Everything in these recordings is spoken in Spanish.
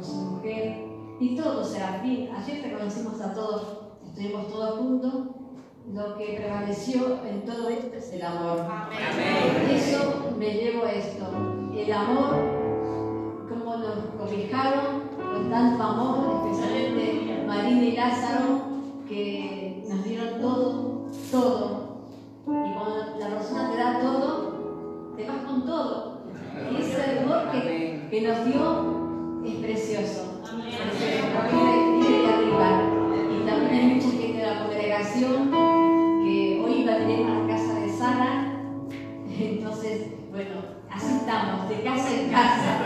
con su mujer, y todos, Serafín, ayer reconocimos a todos, estuvimos todos juntos, lo que prevaleció en todo esto es el amor. Eso me llevo esto, el amor cómo nos cobijaron con tanto amor, especialmente Marina y Lázaro, que nos dieron todo, todo. Y cuando la persona te da todo, te vas con todo. Y ese amor que, que nos dio es precioso. Precioso, porque viene de arriba. Y también hay mucha gente de la congregación que hoy va a tener a la casa de Sara. Entonces, bueno, así estamos, de casa en casa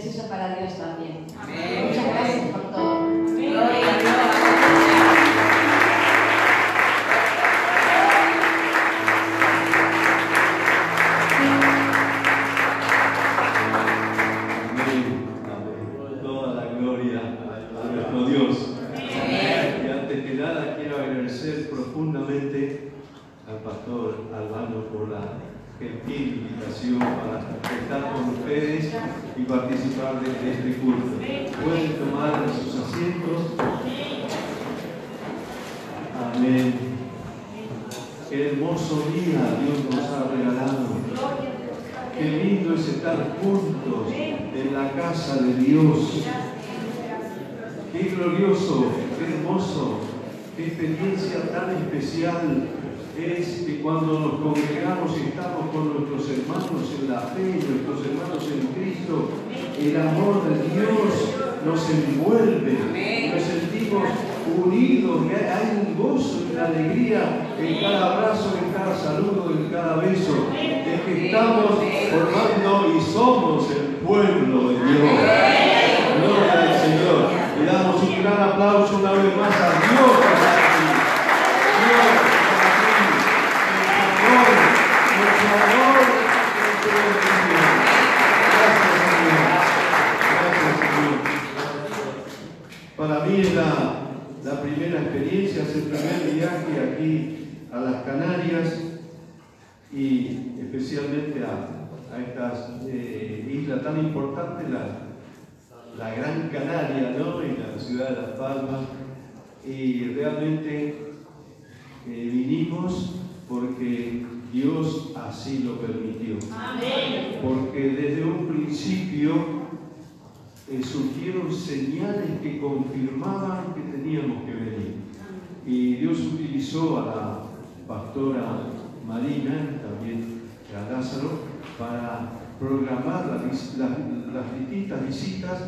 es preciosa para Dios también. Muchas gracias por todo. Amén. Amén. Toda la gloria a nuestro Dios. Y antes que nada quiero agradecer profundamente al pastor Albano por la gentil invitación para estar con ustedes y participar de este culto. Pueden tomar sus asientos. Amén. Qué hermoso día Dios nos ha regalado. Qué lindo es estar juntos en la casa de Dios. Qué glorioso, qué hermoso, qué experiencia tan especial es que cuando nos congregamos y estamos con nuestros hermanos en la fe, nuestros hermanos en Cristo, el amor de Dios nos envuelve, nos sentimos unidos, hay un gozo una alegría en cada abrazo, en cada saludo, en cada beso, de que estamos formando y somos el pueblo de Dios. Gloria al Señor. Le damos un gran aplauso una vez más a. Dios que está aquí. El amor, nuestro amor, nuestro bendición. Gracias, Señor. Gracias, Señor. Para mí es la, primera experiencia, es el primer viaje aquí a las Canarias y especialmente a, a estas eh, islas tan importantes, la, la Gran Canaria, ¿no? Y la ciudad de Las Palmas. Y realmente eh, vinimos porque Dios así lo permitió. Porque desde un principio eh, surgieron señales que confirmaban que teníamos que venir. Y Dios utilizó a la pastora Marina, también a Lázaro, para programar las, vis- las- las distintas visitas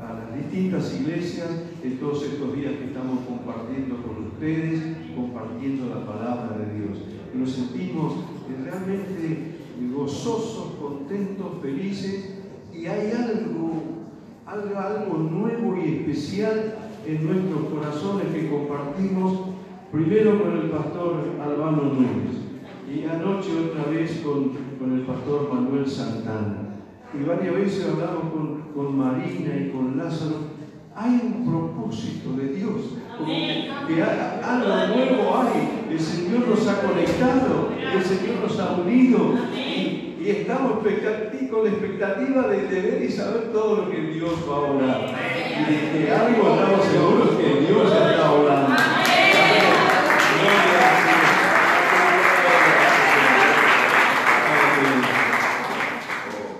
a las distintas iglesias en todos estos días que estamos compartiendo con ustedes, compartiendo la palabra de Dios. Nos sentimos eh, realmente gozosos, contentos, felices y hay algo, algo, algo nuevo y especial en nuestros corazones que compartimos primero con el pastor Albano Núñez y anoche otra vez con, con el pastor Manuel Santana. Y varias veces hablamos con, con Marina y con Lázaro hay un propósito de Dios. que algo nuevo hay. El Señor nos ha conectado, el Señor nos ha unido. Y, estamos con la expectativa de, ver y saber todo lo que Dios va a orar. Y de que algo estamos seguros que Dios está orando.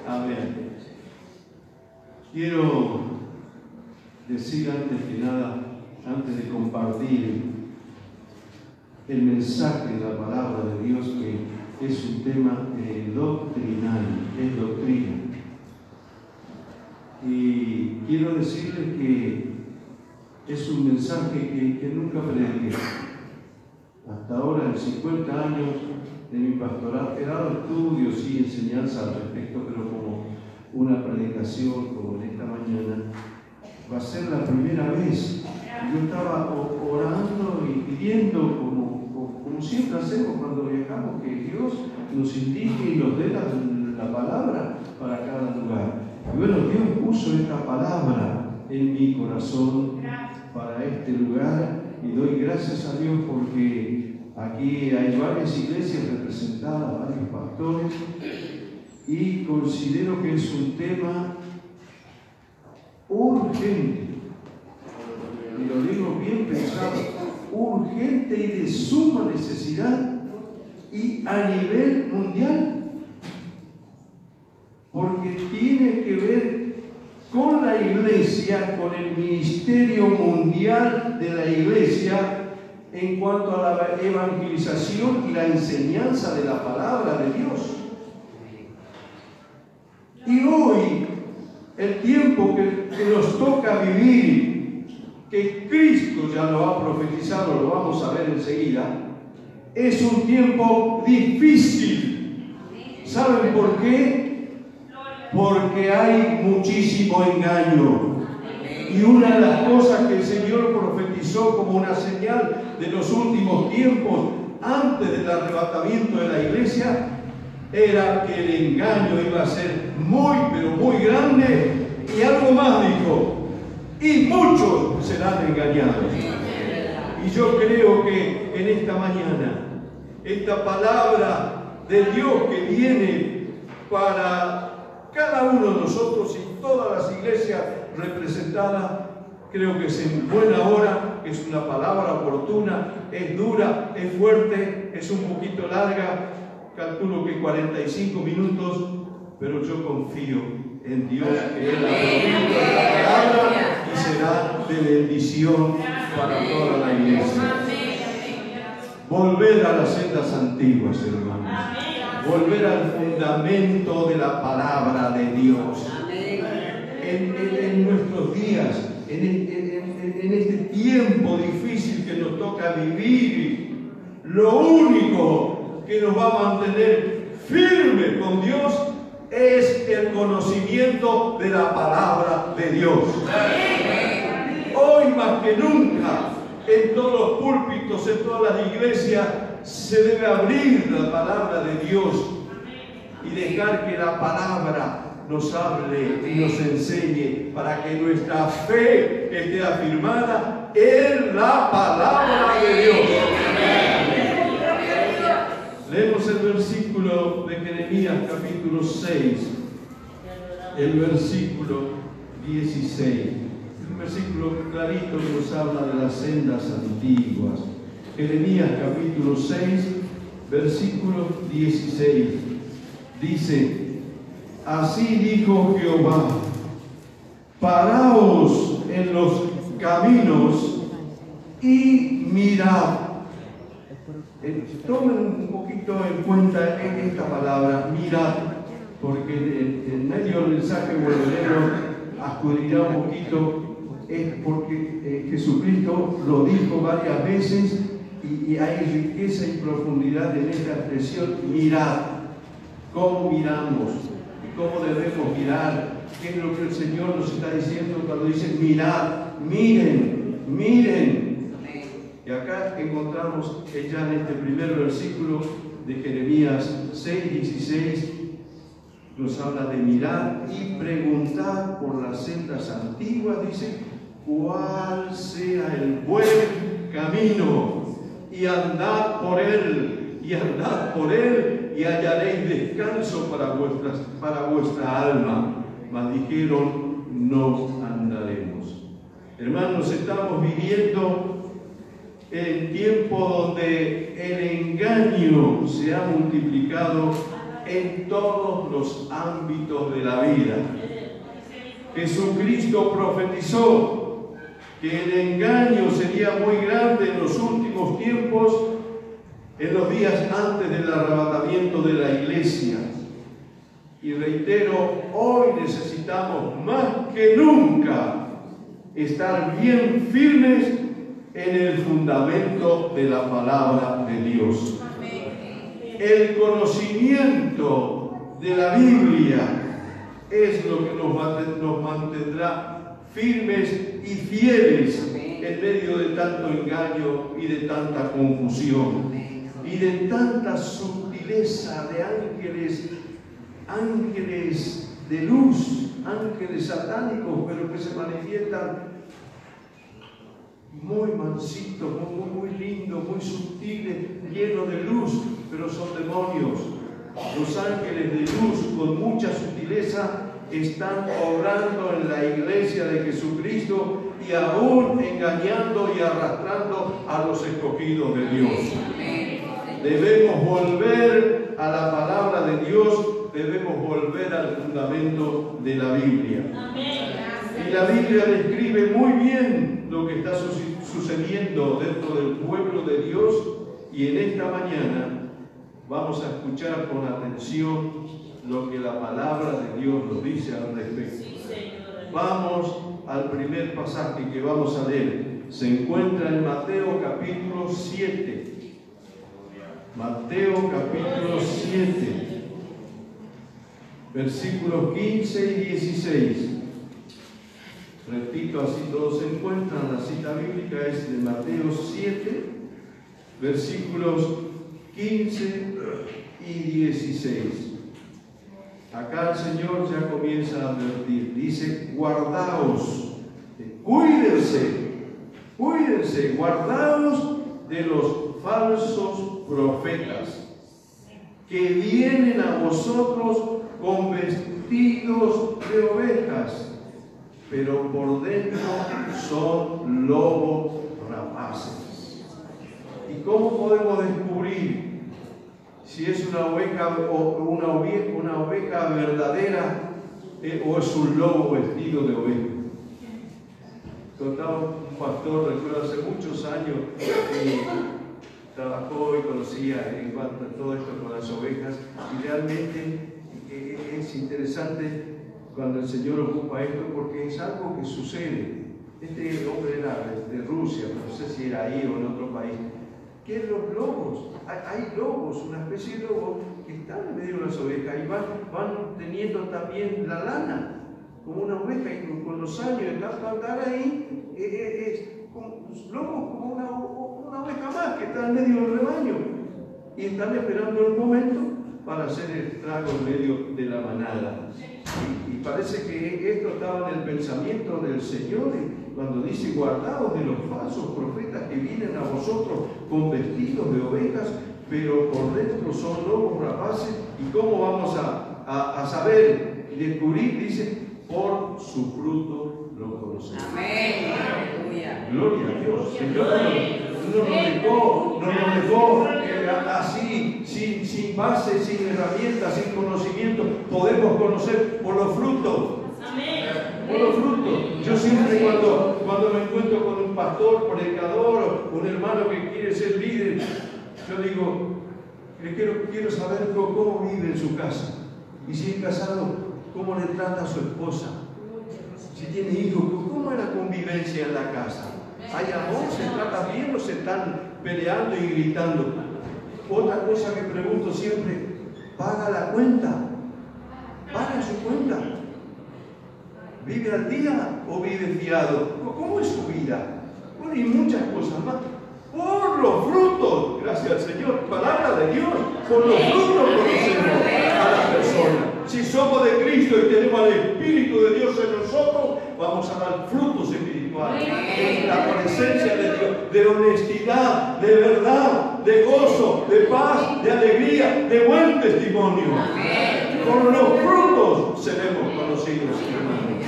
Amén. Quiero decir antes que nada, antes de compartir el mensaje de la palabra de Dios, que es un tema eh, doctrinal, es doctrina. Y quiero decirles que es un mensaje que, que nunca prediqué. Hasta ahora, en 50 años de mi pastoral, he dado estudios y enseñanza al respecto, pero como una predicación, como en esta mañana, va a ser la primera vez. Yo estaba orando y pidiendo, como, siempre hacemos cuando viajamos, que Dios nos indique y nos dé la, palabra para cada lugar. Y bueno, Dios puso esta palabra en mi corazón para este lugar y doy gracias a Dios porque aquí hay varias iglesias representadas, varios pastores y considero que es un tema urgente, y lo digo bien pensado, urgente y de suma necesidad y a nivel mundial, porque tiene que ver con la iglesia, con el ministerio mundial de la iglesia en cuanto a la evangelización y la enseñanza de la palabra de Dios. Y hoy el tiempo que, nos toca vivir, que Cristo ya lo ha profetizado, lo vamos a ver enseguida, es un tiempo difícil. ¿Saben por qué? Porque hay muchísimo engaño. Y una de las cosas que el Señor profetizó como una señal de los últimos tiempos, antes del arrebatamiento de la iglesia, era que el engaño iba a ser muy, pero muy grande. Y algo más dijo, y muchos serán engañados. Y yo creo que en esta mañana, esta palabra de Dios que viene para cada uno de nosotros y todas las iglesias representadas, creo que es en buena hora, es una palabra oportuna, es dura, es fuerte, es un poquito larga, calculo que 45 minutos, pero yo confío en Dios que Él ha la palabra y será de bendición para toda la iglesia. Volver a las sendas antiguas, hermanos. Volver al fundamento de la palabra de Dios. En, nuestros días, en, en este tiempo difícil que nos toca vivir, lo único que nos va a mantener firme con Dios es el conocimiento de la palabra de Dios. Hoy más que nunca, en todos los púlpitos, en todas las iglesias, se debe abrir la palabra de Dios y dejar que la palabra nos hable y nos enseñe para que nuestra fe esté afirmada en la palabra de Dios. Leemos el versículo de Jeremías capítulo 6, el versículo 16. Un versículo clarito que nos habla de las sendas antiguas. Jeremías capítulo 6, versículo 16. Dice, así dijo Jehová, paraos en los caminos y mirad eh, tomen un poquito en cuenta esta palabra, mirad, porque en, medio del mensaje volveremos a escudriñar un poquito, es porque eh, Jesucristo lo dijo varias veces y, y, hay riqueza y profundidad en esta expresión, mirad, cómo miramos y cómo debemos mirar, qué es lo que el Señor nos está diciendo cuando dice mirad, miren, miren, y acá encontramos ya en este primer versículo de Jeremías 6, 16, nos habla de mirar y preguntar por las sendas antiguas, dice, cuál sea el buen camino y andad por él, y andad por él y hallaréis descanso para, vuestras, para vuestra alma. Mas dijeron, no andaremos. Hermanos, estamos viviendo en tiempo donde el engaño se ha multiplicado en todos los ámbitos de la vida. Jesucristo profetizó que el engaño sería muy grande en los últimos tiempos, en los días antes del arrebatamiento de la iglesia. Y reitero, hoy necesitamos más que nunca estar bien firmes en el fundamento de la palabra de Dios. El conocimiento de la Biblia es lo que nos mantendrá firmes y fieles en medio de tanto engaño y de tanta confusión y de tanta sutileza de ángeles, ángeles de luz, ángeles satánicos, pero que se manifiestan muy mansitos, muy, muy lindos, muy sutiles, llenos de luz, pero son demonios. Los ángeles de luz con mucha sutileza están obrando en la iglesia de Jesucristo y aún engañando y arrastrando a los escogidos de Dios. Debemos volver a la palabra de Dios, debemos volver al fundamento de la Biblia. Y la Biblia describe muy bien lo que está sucediendo dentro del pueblo de Dios y en esta mañana vamos a escuchar con atención lo que la palabra de Dios nos dice al respecto. Vamos al primer pasaje que vamos a leer. Se encuentra en Mateo capítulo 7. Mateo capítulo 7, versículos 15 y 16. Repito, así todos se encuentran. La cita bíblica es de Mateo 7, versículos 15 y 16. Acá el Señor ya comienza a advertir. Dice, guardaos, cuídense, cuídense, guardaos de los falsos profetas que vienen a vosotros con vestidos de ovejas pero por dentro son lobos rapaces. ¿Y cómo podemos descubrir si es una oveja o una oveja, verdadera eh, o es un lobo vestido de oveja? Contaba un pastor, recuerdo hace muchos años, que trabajó y conocía en cuanto a todo esto con las ovejas, y realmente eh, es interesante cuando el Señor ocupa esto porque es algo que sucede. Este hombre era de, Rusia, no sé si era ahí o en otro país. ¿Qué es los lobos? Hay, lobos, una especie de lobos que están en medio de las ovejas y van, van teniendo también la lana, como una oveja, y con los años de tanto andar ahí, eh, eh, es lobos como una, una oveja más que está en medio del rebaño. Y están esperando el momento para hacer el trago en medio de la manada. Y, parece que esto estaba en el pensamiento del Señor cuando dice, guardaos de los falsos profetas que vienen a vosotros con vestidos de ovejas, pero por dentro son lobos rapaces. ¿Y cómo vamos a, a, saber y descubrir? Dice, por su fruto lo conocemos. Amén. Gloria a Dios. Señor no nos dejó, no nos dejó así, sin, sin base, sin herramientas, sin conocimiento. Podemos conocer por los frutos. Por los frutos. Yo siempre cuando, cuando me encuentro con un pastor, predicador, un hermano que quiere ser líder, yo digo, quiero, quiero saber cómo vive en su casa. Y si es casado, cómo le trata a su esposa. Si tiene hijos, cómo es la convivencia en la casa. ¿Hay amor? ¿Se trata bien o se están peleando y gritando? Otra cosa que pregunto siempre, ¿paga la cuenta? ¿Paga su cuenta? ¿Vive al día o vive fiado? ¿Cómo es su vida? Bueno, y muchas cosas más. Por los frutos, gracias al Señor, palabra de Dios, por los frutos conocemos a la persona. Si somos de Cristo y tenemos al Espíritu de Dios en nosotros, vamos a dar frutos espirituales espiritual, en la presencia de Dios, de honestidad, de verdad, de gozo, de paz, de alegría, de buen testimonio. Con los frutos seremos conocidos, hermanos.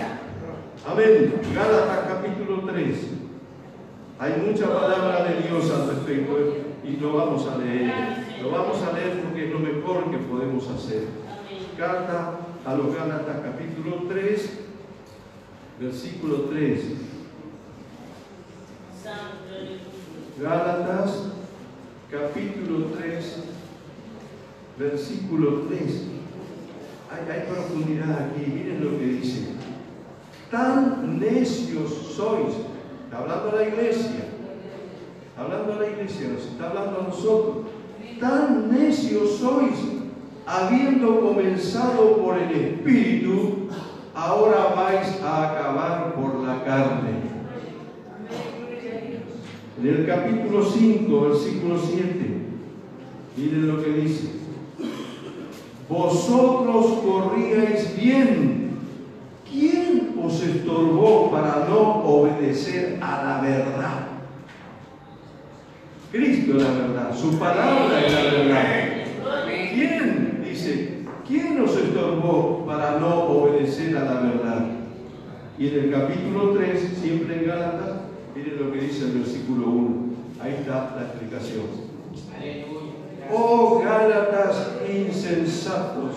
Amén. Gálatas capítulo 3. Hay mucha palabra de Dios al respecto y lo vamos a leer. Lo vamos a leer porque es lo mejor que podemos hacer. Carta a los Gálatas capítulo 3, versículo 3. Gálatas capítulo 3, versículo 3. Hay, profundidad aquí, miren lo que dice. Tan necios sois, está hablando la iglesia, hablando a la iglesia, nos está hablando a nosotros. Tan necios sois, habiendo comenzado por el Espíritu, ahora vais a acabar por la carne. En el capítulo 5, versículo 7, miren lo que dice. Vosotros corríais bien. ¿Quién os estorbó para no obedecer a la verdad? Cristo es la verdad, su palabra es la verdad. ¿Quién? Dice, ¿quién nos estorbó para no obedecer a la verdad? Y en el capítulo 3, siempre en Gálatas, miren lo que dice el versículo 1. Ahí está la explicación. Oh Gálatas insensatos,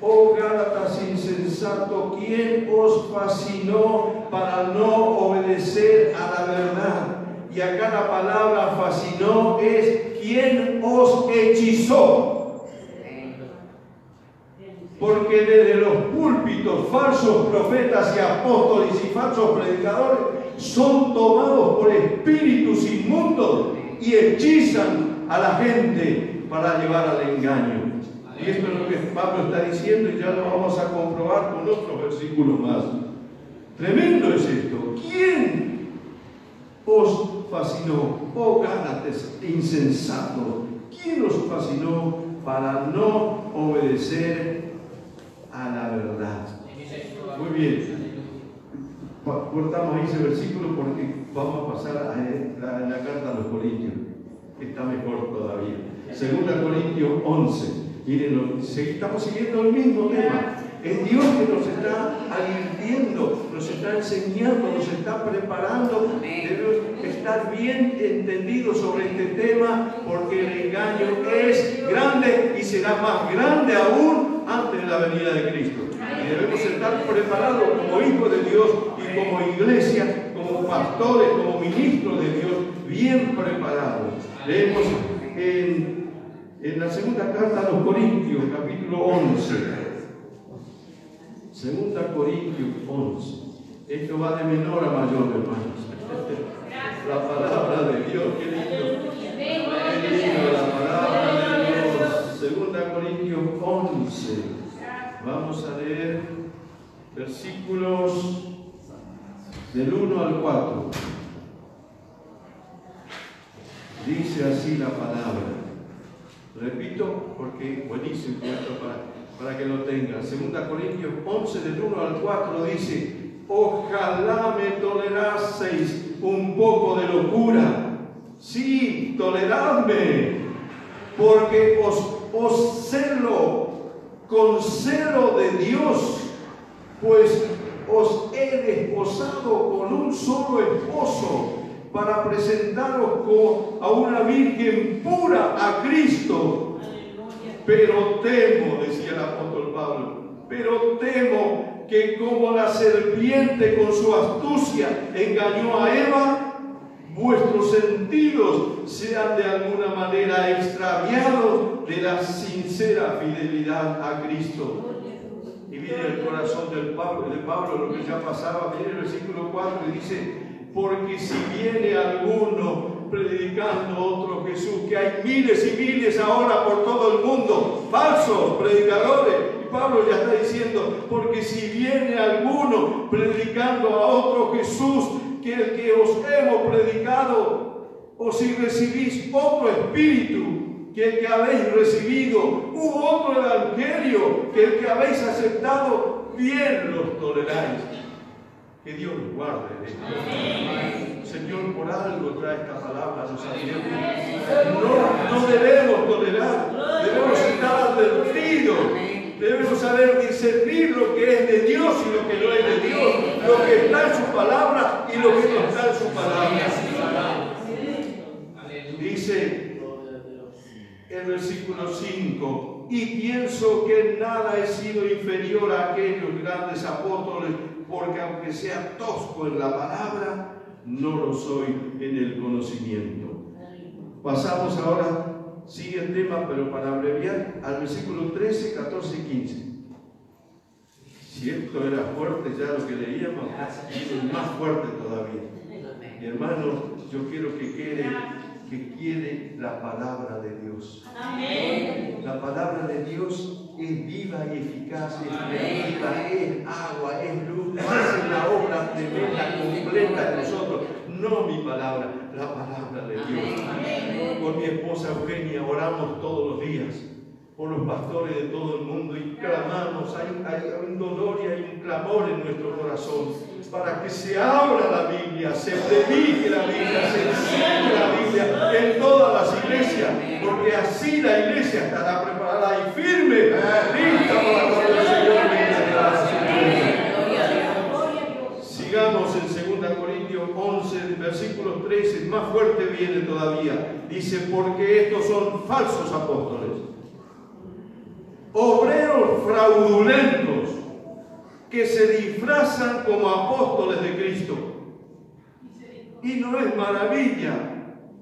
oh Gálatas insensatos, ¿quién os fascinó para no obedecer a la verdad? Y acá la palabra fascinó es ¿quién os hechizó? Porque desde los púlpitos falsos profetas y apóstoles y falsos predicadores son tomados por espíritus inmundos y hechizan a la gente para llevar al engaño. Y esto es lo que Pablo está diciendo y ya lo vamos a comprobar con otros versículos más. Tremendo es esto. ¿Quién os fascinó? Oh Gálatas insensato. ¿Quién os fascinó para no obedecer a la verdad? Muy bien. Cortamos ahí ese versículo porque vamos a pasar a la, a la carta a los Corintios, que está mejor todavía. Segunda Corintios 11. Miren, estamos siguiendo el mismo tema. Es Dios que nos está advirtiendo, nos está enseñando, nos está preparando. Debemos estar bien entendidos sobre este tema porque el engaño es grande y será más grande aún antes de la venida de Cristo. Y debemos estar preparados como hijos de Dios y como iglesia, como pastores, como ministros de Dios, bien preparados. Leemos en, en la segunda carta a los Corintios, capítulo 11. Segunda Corintios 11. Esto va de menor a mayor, hermanos. La palabra de Dios, qué lindo la palabra de Dios. Segunda Corintios 11. Vamos a leer versículos del 1 al 4. Dice así la palabra. Repito, porque buenísimo para, para que lo tengan. Segunda Corintios 11, del 1 al 4 dice, ojalá me toleraseis un poco de locura. Sí, toleradme, porque os, os celo con celo de Dios, pues os he desposado con un solo esposo para presentaros a una virgen pura a Cristo. Pero temo, decía el apóstol Pablo, pero temo que como la serpiente con su astucia engañó a Eva, vuestros sentidos sean de alguna manera extraviados de la sincera fidelidad a Cristo. Y viene el corazón del Pablo, de Pablo lo que ya pasaba, viene el versículo 4 y dice, porque si viene alguno predicando otro Jesús, que hay miles y miles ahora por todo el mundo, falsos predicadores, y Pablo ya está diciendo, porque si viene alguno predicando a otro Jesús, que el que os hemos predicado, o si recibís otro espíritu, que el que habéis recibido, u otro evangelio, que el que habéis aceptado, bien los toleráis. Que Dios nos guarde de esto. Señor, por algo trae esta palabra a los. No, no debemos tolerar, debemos estar advertidos. Debemos saber discernir lo que es de Dios y lo que no es de Dios, lo que está en su palabra y lo que no está en su palabra. Dice el versículo 5, y pienso que nada he sido inferior a aquellos grandes apóstoles, porque aunque sea tosco en la palabra, no lo soy en el conocimiento. Pasamos ahora, sigue el tema, pero para abreviar, al versículo 13, 14 y 15. Si esto era fuerte ya lo que leíamos, es más fuerte todavía. Mi hermano, yo quiero que quede que quiere la palabra de Dios. La palabra de Dios es viva y eficaz, es viva, es agua, es luz, hace la obra de vida completa en nosotros. No mi palabra, la palabra de Dios. Con mi esposa Eugenia oramos todos los días por los pastores de todo el mundo y clamamos, hay, hay un dolor y hay un clamor en nuestro corazón para que se abra la Biblia, se predique la Biblia, se enseñe la Biblia en todas las iglesias, porque así la iglesia estará preparada y firme, lista para cuando el Señor venga Sigamos en 2 Corintios 11, versículo 13, más fuerte viene todavía. Dice, porque estos son falsos apóstoles, obreros fraudulentos que se disfrazan como apóstoles de Cristo. Y no es maravilla,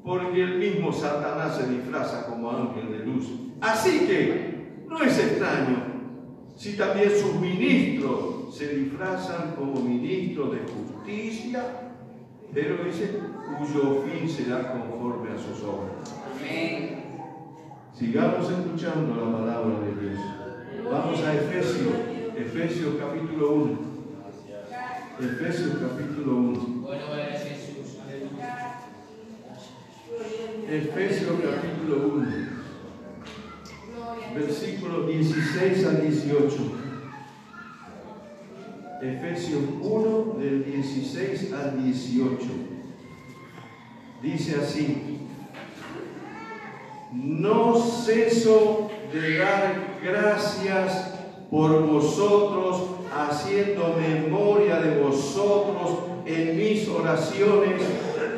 porque el mismo Satanás se disfraza como ángel de luz. Así que no es extraño si también sus ministros se disfrazan como ministros de justicia, pero dice, cuyo fin será conforme a sus obras. Sigamos escuchando la palabra de Dios. Vamos a Efesios Efesios capítulo 1. Efesios capítulo 1. Efesios capítulo 1. Versículos 16 al 18. Efesios 1 del 16 al 18. Dice así, no ceso de dar gracias por vosotros, haciendo memoria de vosotros en mis oraciones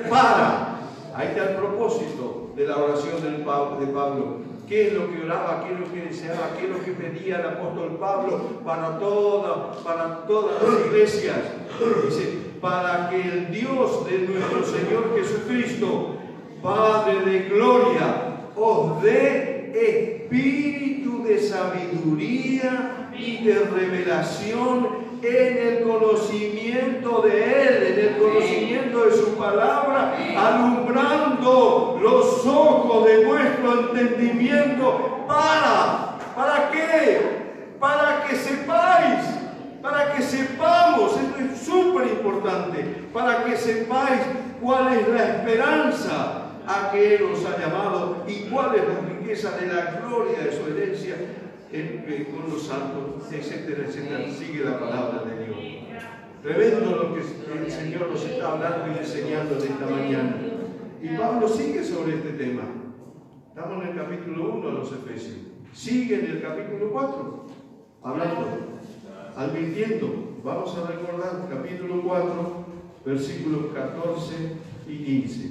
para, ahí está el propósito de la oración de Pablo. ¿Qué es lo que oraba? ¿Qué es lo que deseaba? ¿Qué es lo que pedía el apóstol Pablo para, para todas las iglesias? Dice, para que el Dios de nuestro Señor Jesucristo, Padre de gloria, os dé espíritu de sabiduría y de revelación en el conocimiento de Él, en el conocimiento de su palabra, alumbrando los ojos de vuestro entendimiento. ¿Para? ¿Para qué? Para que sepáis, para que sepamos, esto es súper importante, para que sepáis cuál es la esperanza a que Él os ha llamado y cuál es la riqueza de la gloria de su herencia con los santos, etcétera, etcétera. Sigue la palabra de Dios. Tremendo lo que el Señor nos está hablando y enseñando de esta mañana. Y Pablo sigue sobre este tema. Estamos en el capítulo 1 de los Efesios. Sigue en el capítulo 4, hablando, advirtiendo. Vamos a recordar capítulo 4, versículos 14 y 15.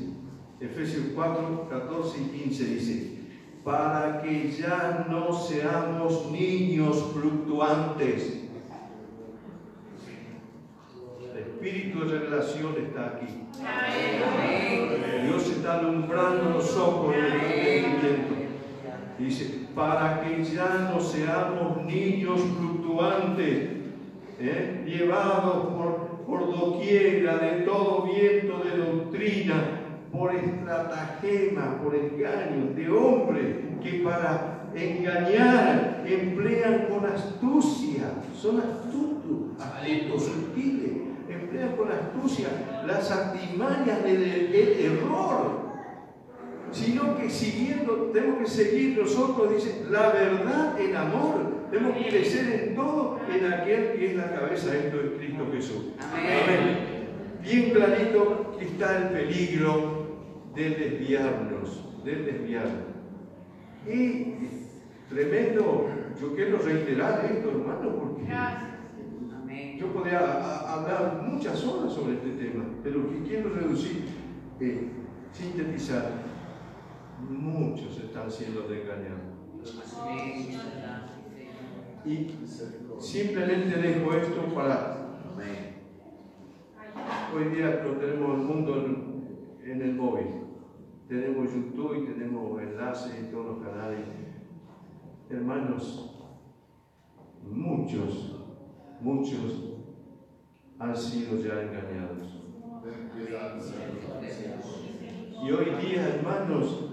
Efesios 4, 14 y 15 dice, para que ya no seamos niños fluctuantes. El espíritu de revelación está aquí. Dios está alumbrando los ojos del entendimiento. Dice, para que ya no seamos niños fluctuantes, ¿eh? llevados por, por doquiera de todo viento de doctrina por estratagema, por engaño de hombres que para engañar emplean con astucia, son astutos, astutos, sutiles, emplean con astucia las artimañas del, error, sino que siguiendo, tenemos que seguir nosotros, dice, la verdad en amor, Tenemos que crecer en todo en aquel que es la cabeza, esto es Cristo Jesús. Amén. Bien clarito está el peligro de desviarnos, de desviarnos. Y tremendo, yo quiero reiterar esto, hermano, porque yo podría hablar muchas horas sobre este tema, pero que quiero reducir, eh, sintetizar, muchos están siendo engañados. Y simplemente dejo esto para... Hoy día lo tenemos el mundo en, el móvil. Tenemos YouTube y tenemos enlaces y todos los canales. Hermanos, muchos, muchos han sido ya engañados. Y hoy día, hermanos,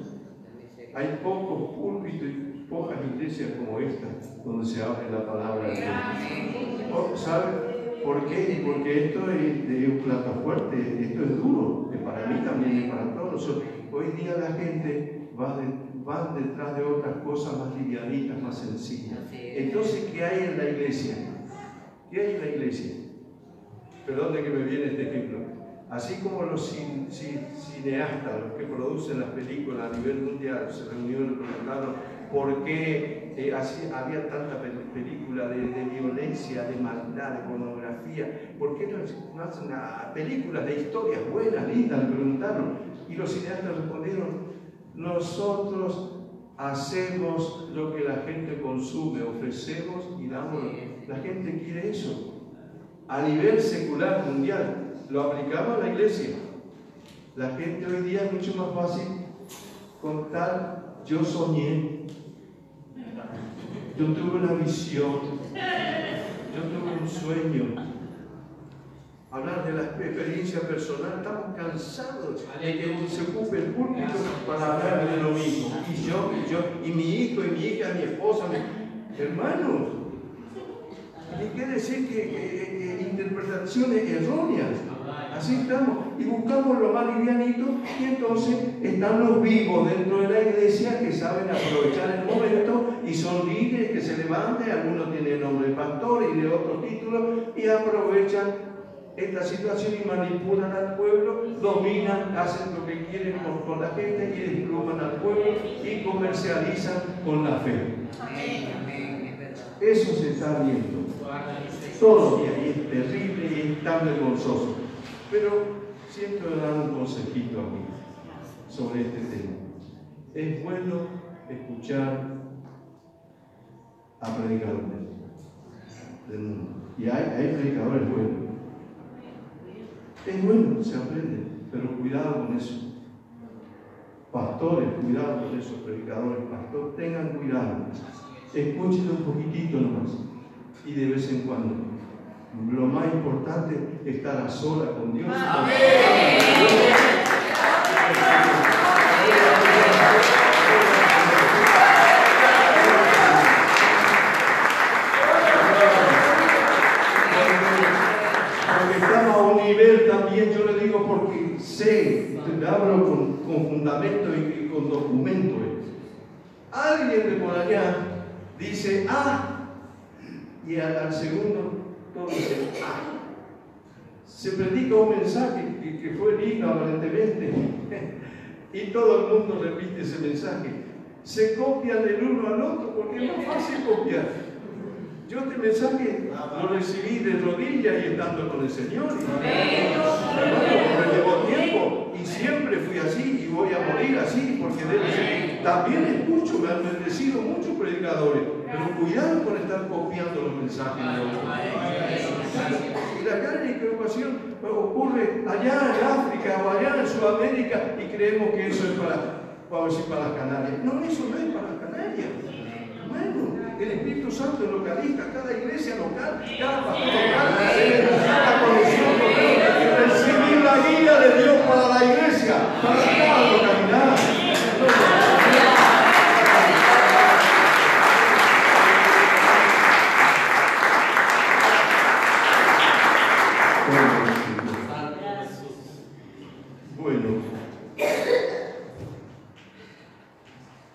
hay pocos púlpitos y pocas iglesias como esta donde se habla la palabra de Dios. ¿Sabe por qué? Porque esto es de un plato fuerte, esto es duro, para mí también y para todos. Hoy día la gente va, de, detrás de otras cosas más livianitas, más sencillas. Entonces, ¿qué hay en la iglesia? ¿Qué hay en la iglesia? Perdón de que me viene este ejemplo. Así como los cineastas, los que producen las películas a nivel mundial, se reunieron y preguntaron por qué eh, había tanta película de, violencia, de maldad, de por qué no, hacen películas de historias buenas, lindas, le preguntaron. Y los cineastas respondieron, nosotros hacemos lo que la gente consume, ofrecemos y damos. La gente quiere eso. A nivel secular mundial, lo aplicamos a la iglesia. La gente hoy día es mucho más fácil contar, yo soñé, yo tuve una visión, yo tuve un sueño. Hablar de la experiencia personal, estamos cansados de que se ocupe el público para hablar de lo mismo. Y yo, y yo, y mi hijo, y mi hija, mi esposa, mi... hermanos. ¿Y qué decir que interpretaciones erróneas? Así estamos. Y buscamos lo más livianito y entonces están los vivos dentro de la iglesia que saben aprovechar el momento y son líderes que se levantan, algunos tienen nombre de pastor y de otros títulos y aprovechan esta situación y manipulan al pueblo, dominan, hacen lo que quieren con, la gente y despluman al pueblo y comercializan con la fe. Eso se está viendo. Todo y es terrible y es tan vergonzoso. Pero siento dar un consejito aquí sobre este tema. Es bueno escuchar a predicadores del mundo. Y hay, predicadores buenos. Es bueno, se aprende, pero cuidado con eso. Pastores, cuidado con esos predicadores, pastores, tengan cuidado. Escuchen un poquitito nomás y de vez en cuando. Lo más importante es estar a sola con Dios. Porque estamos a un nivel también, yo le digo porque sé, te hablo con, con fundamento y con documento. Alguien de por allá dice, ah, y al segundo se predica un mensaje que, fue lindo aparentemente y todo el mundo repite ese mensaje. Se copian del uno al otro porque es más fácil copiar. Yo este mensaje lo recibí de rodillas y estando con el Señor. Y, llevo tiempo y siempre fui así y voy a morir así porque debe ser. También escucho, me han bendecido muchos predicadores, pero cuidado con estar copiando los mensajes de otros. Y la gran equivocación ocurre allá en África o allá en Sudamérica y creemos que eso es para, vamos a decir, para las Canarias. No, eso no es para las Canarias. Bueno, el Espíritu Santo es localista, cada iglesia local, cada pastor local necesita conexión con Dios, recibir la guía de Dios para la iglesia, para cada localidad. Bueno,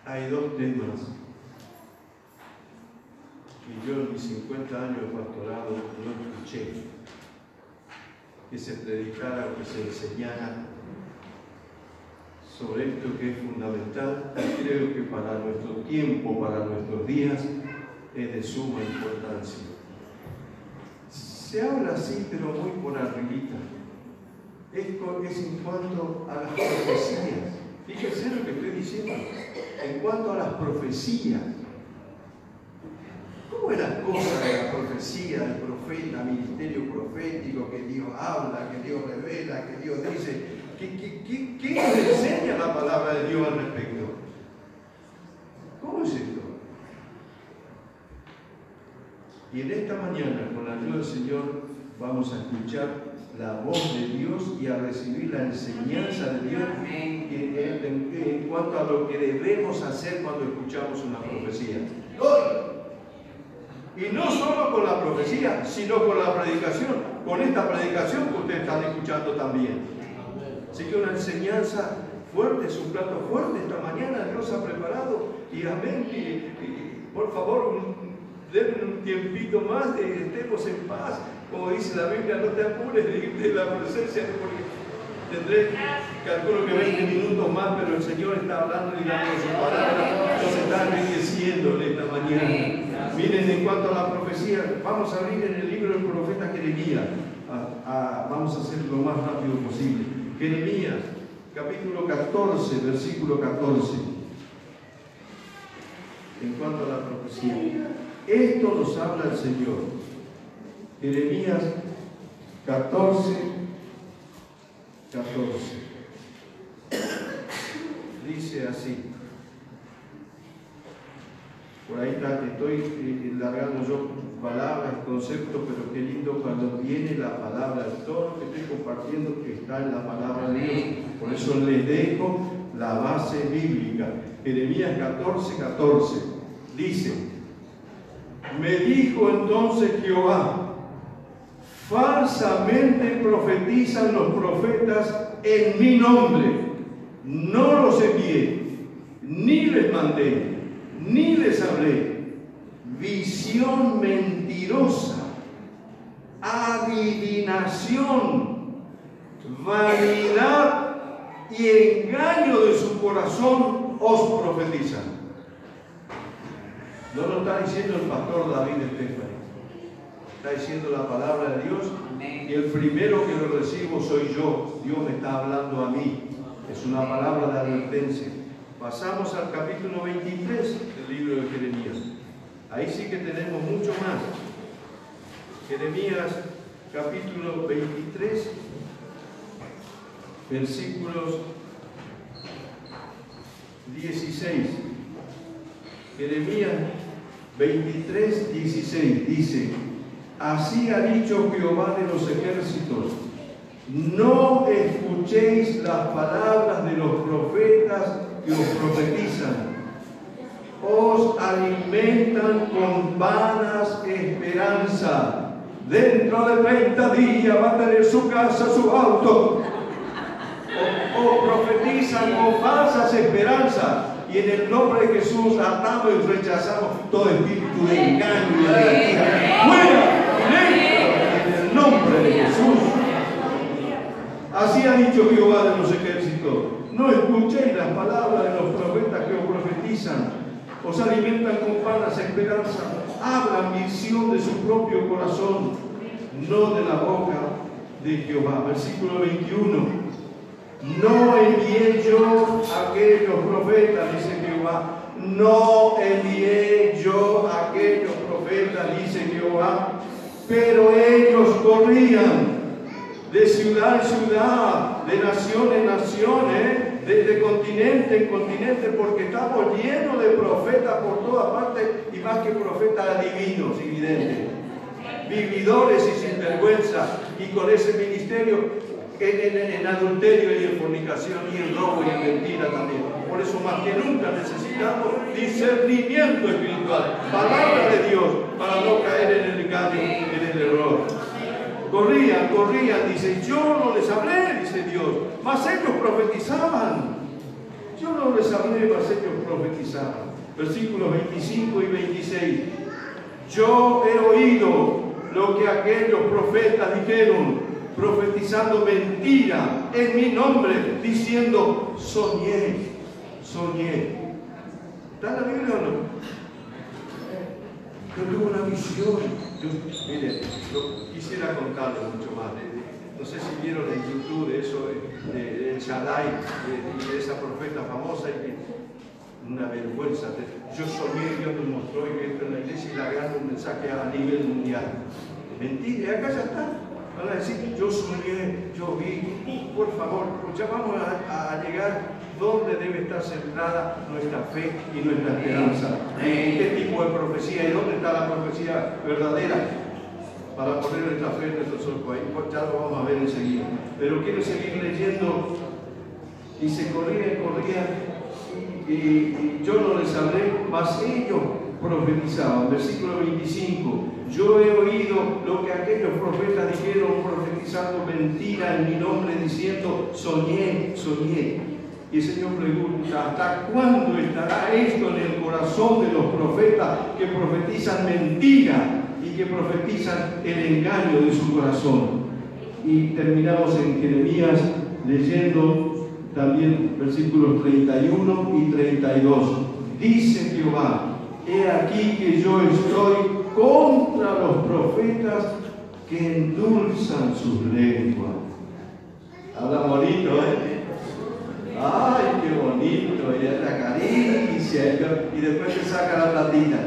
hay dos temas que se predicara o que se enseñara sobre esto que es fundamental y creo que para nuestro tiempo, para nuestros días, es de suma importancia. Se habla así, pero muy por arribita. Es, es en cuanto a las profecías. Fíjense En cuanto a las profecías. ¿Cómo es la cosa de la profecía, del profeta, ministerio profético, que Dios habla, que Dios revela, que Dios dice? ¿Qué, enseña la palabra de Dios al respecto? ¿Cómo es esto? Y en esta mañana, con la ayuda del Señor, vamos a escuchar la voz de Dios y a recibir la enseñanza de Dios en, en cuanto a lo que debemos hacer cuando escuchamos una profecía. Y no solo con la profecía, sino con la predicación, con esta predicación que ustedes están escuchando también. Así que una enseñanza fuerte, es un plato fuerte esta mañana, Dios ha preparado. Y amén. Y, por favor, denme un tiempito más de estemos en paz. Como dice la Biblia, no te apures de irte de la presencia, porque tendré, calculo que 20 minutos más, pero el Señor está hablando y dando su palabra, nos está enriqueciendo esta mañana. Miren, en cuanto a la profecía, vamos a abrir en el libro del profeta Jeremías. vamos a hacerlo lo más rápido posible. Jeremías, capítulo 14, versículo 14. En cuanto a la profecía. Esto nos habla el Señor. Jeremías 14, 14. Dice así. Por ahí está, estoy eh, largando yo palabras, conceptos, pero qué lindo cuando viene la palabra. Todo lo que estoy compartiendo que está en la palabra de Dios. Por eso les dejo la base bíblica. Jeremías 14, 14. Dice, me dijo entonces Jehová, falsamente profetizan los profetas en mi nombre. No los envié, ni les mandé, ni les hablé. Visión mentirosa, adivinación, vanidad y engaño de su corazón os profetizan. No lo está diciendo el pastor David Estefani está diciendo la palabra de Dios y el primero que lo recibo soy yo. Dios me está hablando a mí. Es una palabra de advertencia. Pasamos al capítulo 23 del libro de Jeremías. Ahí sí que tenemos mucho más. Jeremías capítulo 23, versículos 16. Jeremías 23, 16 dice, Así ha dicho Jehová de los ejércitos. No escuchéis las palabras de los profetas que os profetizan. Os alimentan con vanas esperanza. Dentro de 30 días va a tener su casa, su auto. O, o profetizan con falsas esperanzas. Y en el nombre de Jesús atamos y rechazamos todo espíritu de engaño y de mentira. ¡Fuera! En el nombre de Jesús. Así ha dicho Jehová de los ejércitos. No escuchéis las palabras de los profetas que os profetizan. Os alimentan con falsas esperanzas. Hablan visión de su propio corazón, no de la boca de Jehová. Versículo 21. No envié yo a aquellos profetas, dice Jehová. No envié yo a aquellos profetas, dice Jehová pero ellos corrían de ciudad en ciudad, de nación en nación, ¿eh? de, continente en continente, porque estamos llenos de profetas por todas partes y más que profetas divinos y videntes, vividores y sinvergüenza, y con ese ministerio en, adulterio y en fornicación y en robo y en mentira también. Por eso más que nunca necesitamos discernimiento espiritual, palabra de Dios, para no caer en el engaño, en el error. Corrían, corrían, dice, yo no les hablé, dice Dios, mas ellos profetizaban. Yo no les hablé, mas ellos profetizaban. Versículos 25 y 26. Yo he oído lo que aquellos profetas dijeron profetizando mentira en mi nombre, diciendo, soñé, soñé. ¿Está en la Biblia o no? Yo tuve una visión. Yo, mire, quisiera contarlo mucho más. No sé si vieron en YouTube eso de, Shaddai y de, esa profeta famosa y una vergüenza. Yo soñé, Dios me mostró y que en la iglesia y la gran un mensaje a nivel mundial. Mentira, acá ya está. Van a decir, yo soñé, yo vi. Por favor, ya vamos a, llegar donde debe estar centrada nuestra fe y nuestra esperanza. ¿En qué tipo de profecía y dónde está la profecía verdadera? Para poner nuestra fe en nuestros ojos. Ahí pues, ya lo vamos a ver enseguida. Pero quiero seguir leyendo. Y se corría y corría. Y, yo no les hablé, mas ellos profetizaban. Versículo 25. Yo he oído lo que aquellos profetas dijeron profetizando mentira en mi nombre, diciendo, soñé, soñé. Y el Señor pregunta, ¿hasta cuándo estará esto en el corazón de los profetas que profetizan mentira y que profetizan el engaño de su corazón? Y terminamos en Jeremías leyendo también versículos 31 y 32. Dice Jehová, he aquí que yo estoy contra los profetas que endulzan sus lenguas. Habla bonito, ¿eh? Ay, qué bonito, y es la caricia, y después te saca la platita.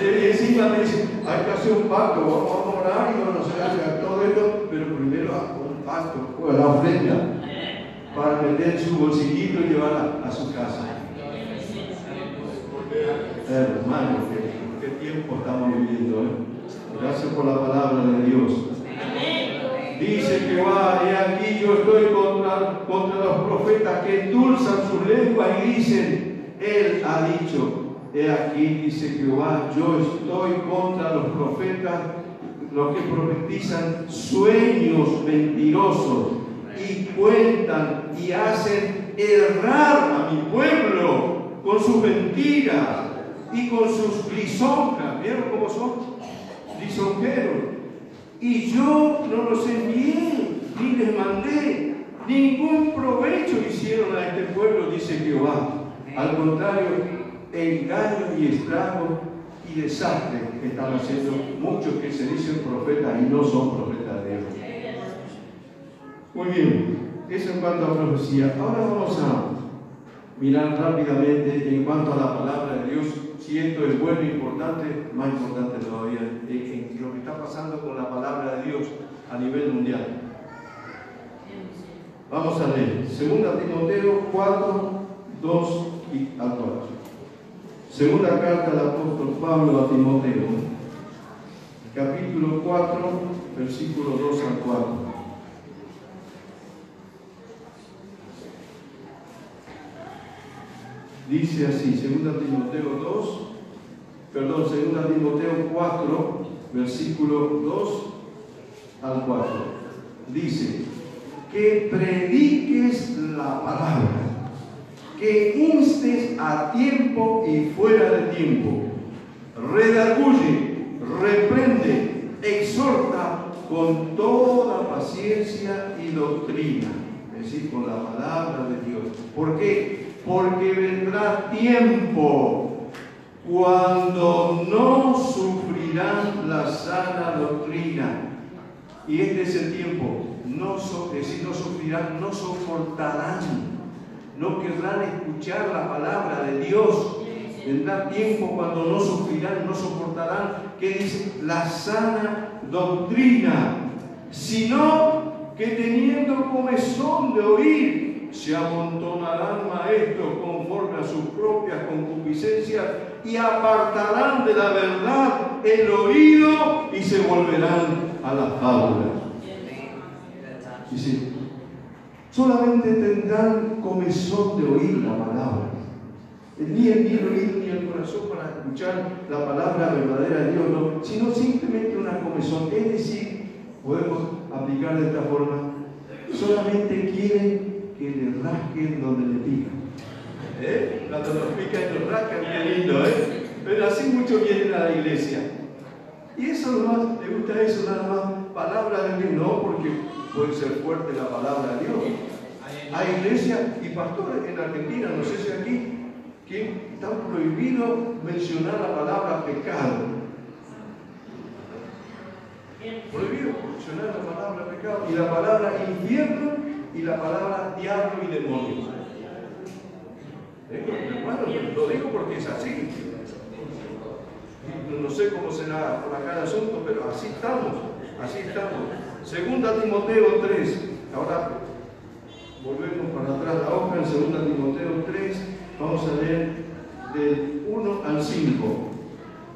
Y encima me dice, hay que hacer un pacto, vamos a orar y vamos a hacer todo esto, pero primero un pacto, la ofrenda, para meter su bolsillito y llevarla a su casa. Hermano, ¿qué, tiempo estamos viviendo. ¿eh? Gracias por la palabra de Dios. Dice va, y aquí yo estoy contra, contra los profetas que endulzan su lengua y dicen, Él ha dicho, he aquí, dice Jehová, yo estoy contra los profetas, los que profetizan sueños mentirosos y cuentan y hacen errar a mi pueblo con sus mentiras y con sus lisonjas. ¿Vieron cómo son? Lisonjeros. Y yo no los envié, ni les mandé. Ningún provecho hicieron a este pueblo, dice Jehová. Al contrario, engaño y estrago y desastre están haciendo muchos que se dicen profetas y no son profetas de Dios. Muy bien, eso en cuanto a profecía. Ahora vamos a mirar rápidamente en cuanto a la palabra de Dios si esto es bueno importante, más importante todavía es lo que está pasando con la palabra de Dios a nivel mundial. Vamos a leer. Segunda Timoteo 4, 2 y al 4. Segunda carta del apóstol Pablo a Timoteo, capítulo 4, versículo 2 al 4. Dice así, 2 Timoteo 2, perdón, 2 Timoteo 4, versículo 2 al 4. Dice, que prediques la palabra, que instes a tiempo y fuera de tiempo, redarguye, reprende, exhorta con toda paciencia y doctrina, es decir, con la palabra de Dios. ¿Por qué? Porque vendrá tiempo cuando no sufrirán la sana doctrina. Y este es el tiempo, no, es decir, no sufrirán, no soportarán, no querrán escuchar la palabra de Dios. Vendrá tiempo cuando no sufrirán, no soportarán, que dice la sana doctrina, sino que teniendo comezón de oír, se amontonarán maestros conforme a sus propias concupiscencias y apartarán de la verdad el oído y se volverán a la fábula. Dice, solamente tendrán comezón de oír la palabra. Ni el, ni el oído ni el corazón para escuchar la palabra verdadera de Dios, no, sino simplemente una comezón. Es decir, podemos aplicar de esta forma, solamente quieren que le rasquen donde le pican. ¿Eh? Cuando nos pican nos rascan, qué lindo, ¿eh? Pero así muchos vienen a la iglesia. Y eso nomás le gusta eso nada más. Palabra de Dios, no porque puede ser fuerte la palabra de Dios. Hay iglesias y pastores en Argentina, no sé si aquí, que están prohibidos mencionar la palabra pecado. Prohibido mencionar la palabra pecado y la palabra infierno y la palabra diablo y demonio. Hermano, lo digo porque es así. No sé cómo será por acá el asunto, pero así estamos, así estamos. Segunda Timoteo 3. Ahora volvemos para atrás la hoja en Segunda Timoteo 3. Vamos a leer del 1 al 5.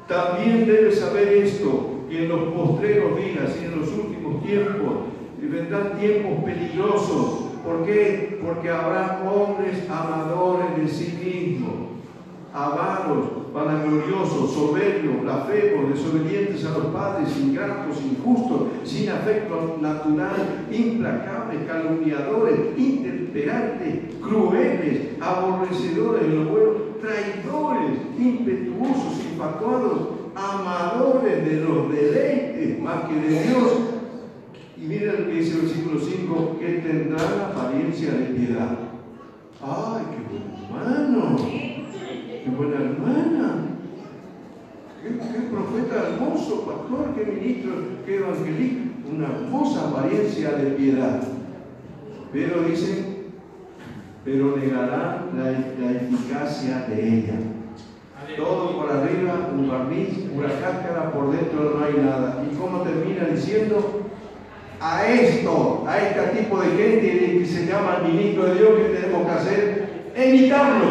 También debes saber esto, que en los postreros días y en los últimos tiempos vendrán tiempos peligrosos. ¿Por qué? Porque habrá hombres amadores de sí mismos, avaros, vanagloriosos, soberbios, blasfemos, desobedientes a los padres, ingratos, injustos, sin afecto natural, implacables, calumniadores, intemperantes, crueles, aborrecedores de lo bueno, traidores, impetuosos, infatuados, amadores de los deleites más que de Dios. Y mira lo que dice el versículo 5, que tendrán apariencia de piedad. ¡Ay, qué buen hermano! ¡Qué buena hermana! ¡Qué, profeta hermoso, pastor, qué ministro, qué evangelista! Una hermosa apariencia de piedad. Pero dice, pero negarán la, la eficacia de ella. Todo por arriba, un barniz, una cáscara, por dentro no hay nada. ¿Y cómo termina diciendo? A esto, a este tipo de gente que se llama ministro de Dios, que tenemos que hacer? Evitarlo,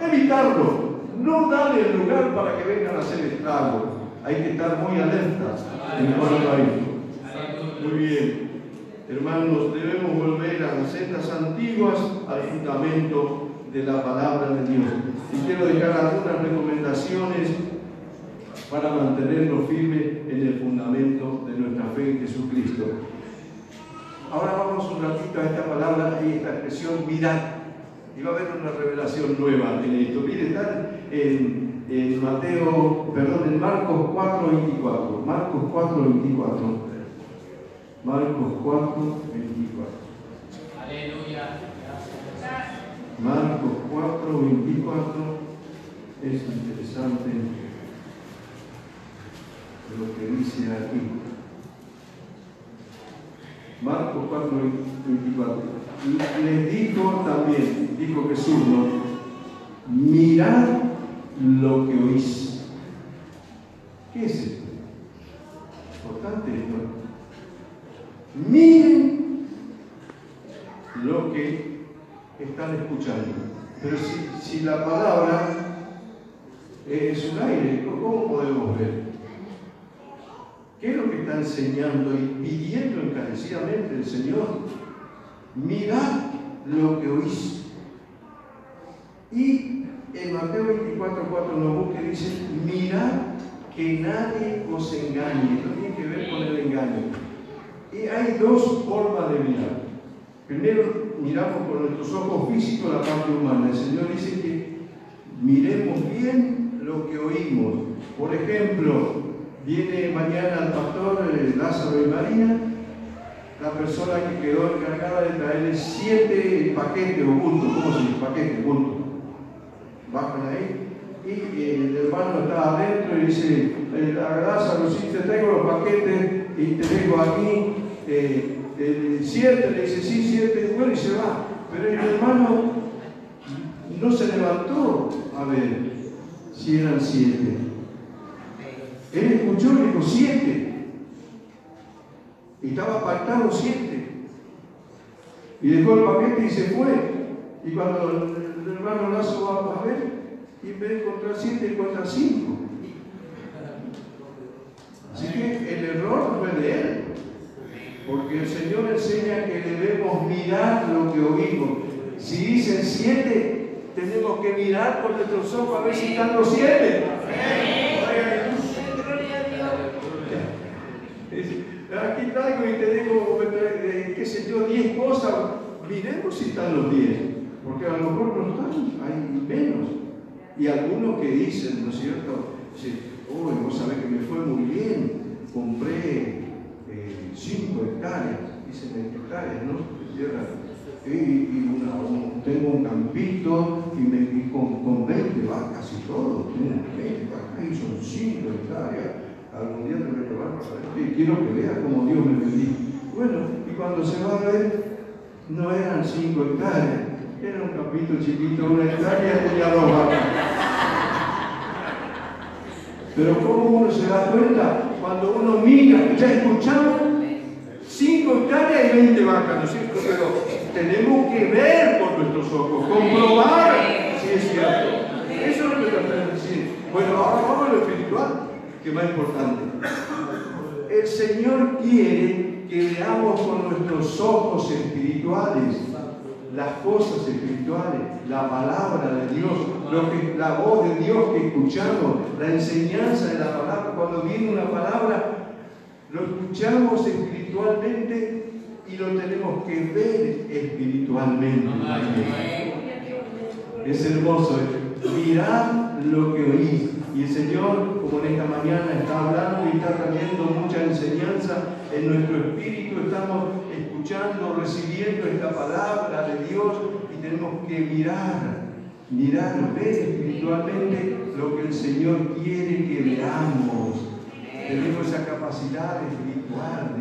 evitarlo. No darle el lugar para que vengan a hacer estragos. Hay que estar muy alertas en cuanto a. Muy bien. Hermanos, debemos volver a las sendas antiguas, al fundamento de la palabra de Dios. Y quiero dejar algunas recomendaciones para mantenernos firmes en el fundamento de nuestra fe en Jesucristo. Ahora vamos un ratito a esta palabra y esta expresión mirar. Y va a haber una revelación nueva en esto. Mire, está en, en Mateo, perdón, en Marcos 4, 24. Marcos 4, 24. Marcos 4, 24. Aleluya. Marcos 4, 24. Es interesante lo que dice aquí. Marcos 4, 24. Y les dijo también, dijo Jesús, ¿no? Mirad lo que oís. ¿Qué es esto? Importante esto. Miren lo que están escuchando. Pero si, si la palabra es un aire, ¿cómo podemos ver? ¿Qué es lo que está enseñando y pidiendo encarecidamente el Señor? Mirad lo que oís. Y en Mateo 24, 4 nos busca dice, mirad que nadie os engañe. Esto tiene que ver con el engaño. Y hay dos formas de mirar. Primero, miramos con nuestros ojos físicos la parte humana. El Señor dice que miremos bien lo que oímos. Por ejemplo, viene mañana el pastor eh, Lázaro y María, la persona que quedó encargada de traerle siete paquetes ocultos. ¿Cómo se dice? Paquetes ocultos. Bajan ahí. Y el hermano está adentro y dice, eh, Lázaro, si te traigo los paquetes y te dejo aquí. Eh, el siete, le dice, sí, siete, bueno, y se va. Pero el hermano no se levantó a ver si eran siete. Él escuchó y dijo siete. Y estaba apartado siete. Y dejó el paquete y se fue. Y cuando el, hermano Lazo va a ver, y en vez encontrar siete, encuentra cinco. Así que el error fue de él. Porque el Señor enseña que debemos mirar lo que oímos. Si dicen siete, tenemos que mirar con nuestros ojos a ver si están los siete. Traigo y te digo, qué sé yo, diez cosas. Miremos si están los diez. Porque a lo mejor no están, hay menos. Y algunos que dicen, ¿no es cierto? Dicen, uy, vos sabés que me fue muy bien compré 5 eh, hectáreas, dice 20 hectáreas, ¿no? Tierra. Y, tengo un campito y, me, con, 20 vacas y todo, tengo 20 vacas y son 5 hectáreas. Algún día te voy a llevar para y quiero que veas cómo Dios me bendijo. Bueno, y cuando se va a ver, no eran 5 hectáreas, era un campito chiquito, una hectárea tenía dos vacas. Pero ¿cómo uno se da cuenta? Cuando uno mira, ya escuchamos 5 hectáreas y 20 vacas, ¿no es cierto? Pero tenemos que ver por nuestros ojos, comprobar si es cierto. Eso es lo que de decir. Bueno, ahora vamos a lo espiritual, que más importante. El Señor quiere que veamos con nuestros ojos espirituales las cosas espirituales, la palabra de Dios, lo que, la voz de Dios que escuchamos, la enseñanza de la palabra. Cuando viene una palabra, lo escuchamos espiritualmente y lo tenemos que ver espiritualmente. Es hermoso. Mirad lo que oís. Y el Señor, como en esta mañana está hablando y está trayendo mucha enseñanza en nuestro espíritu, estamos escuchando, recibiendo esta palabra de Dios y tenemos que mirar, mirar, ver espiritualmente lo que el Señor quiere que veamos. Tenemos esa capacidad espiritual.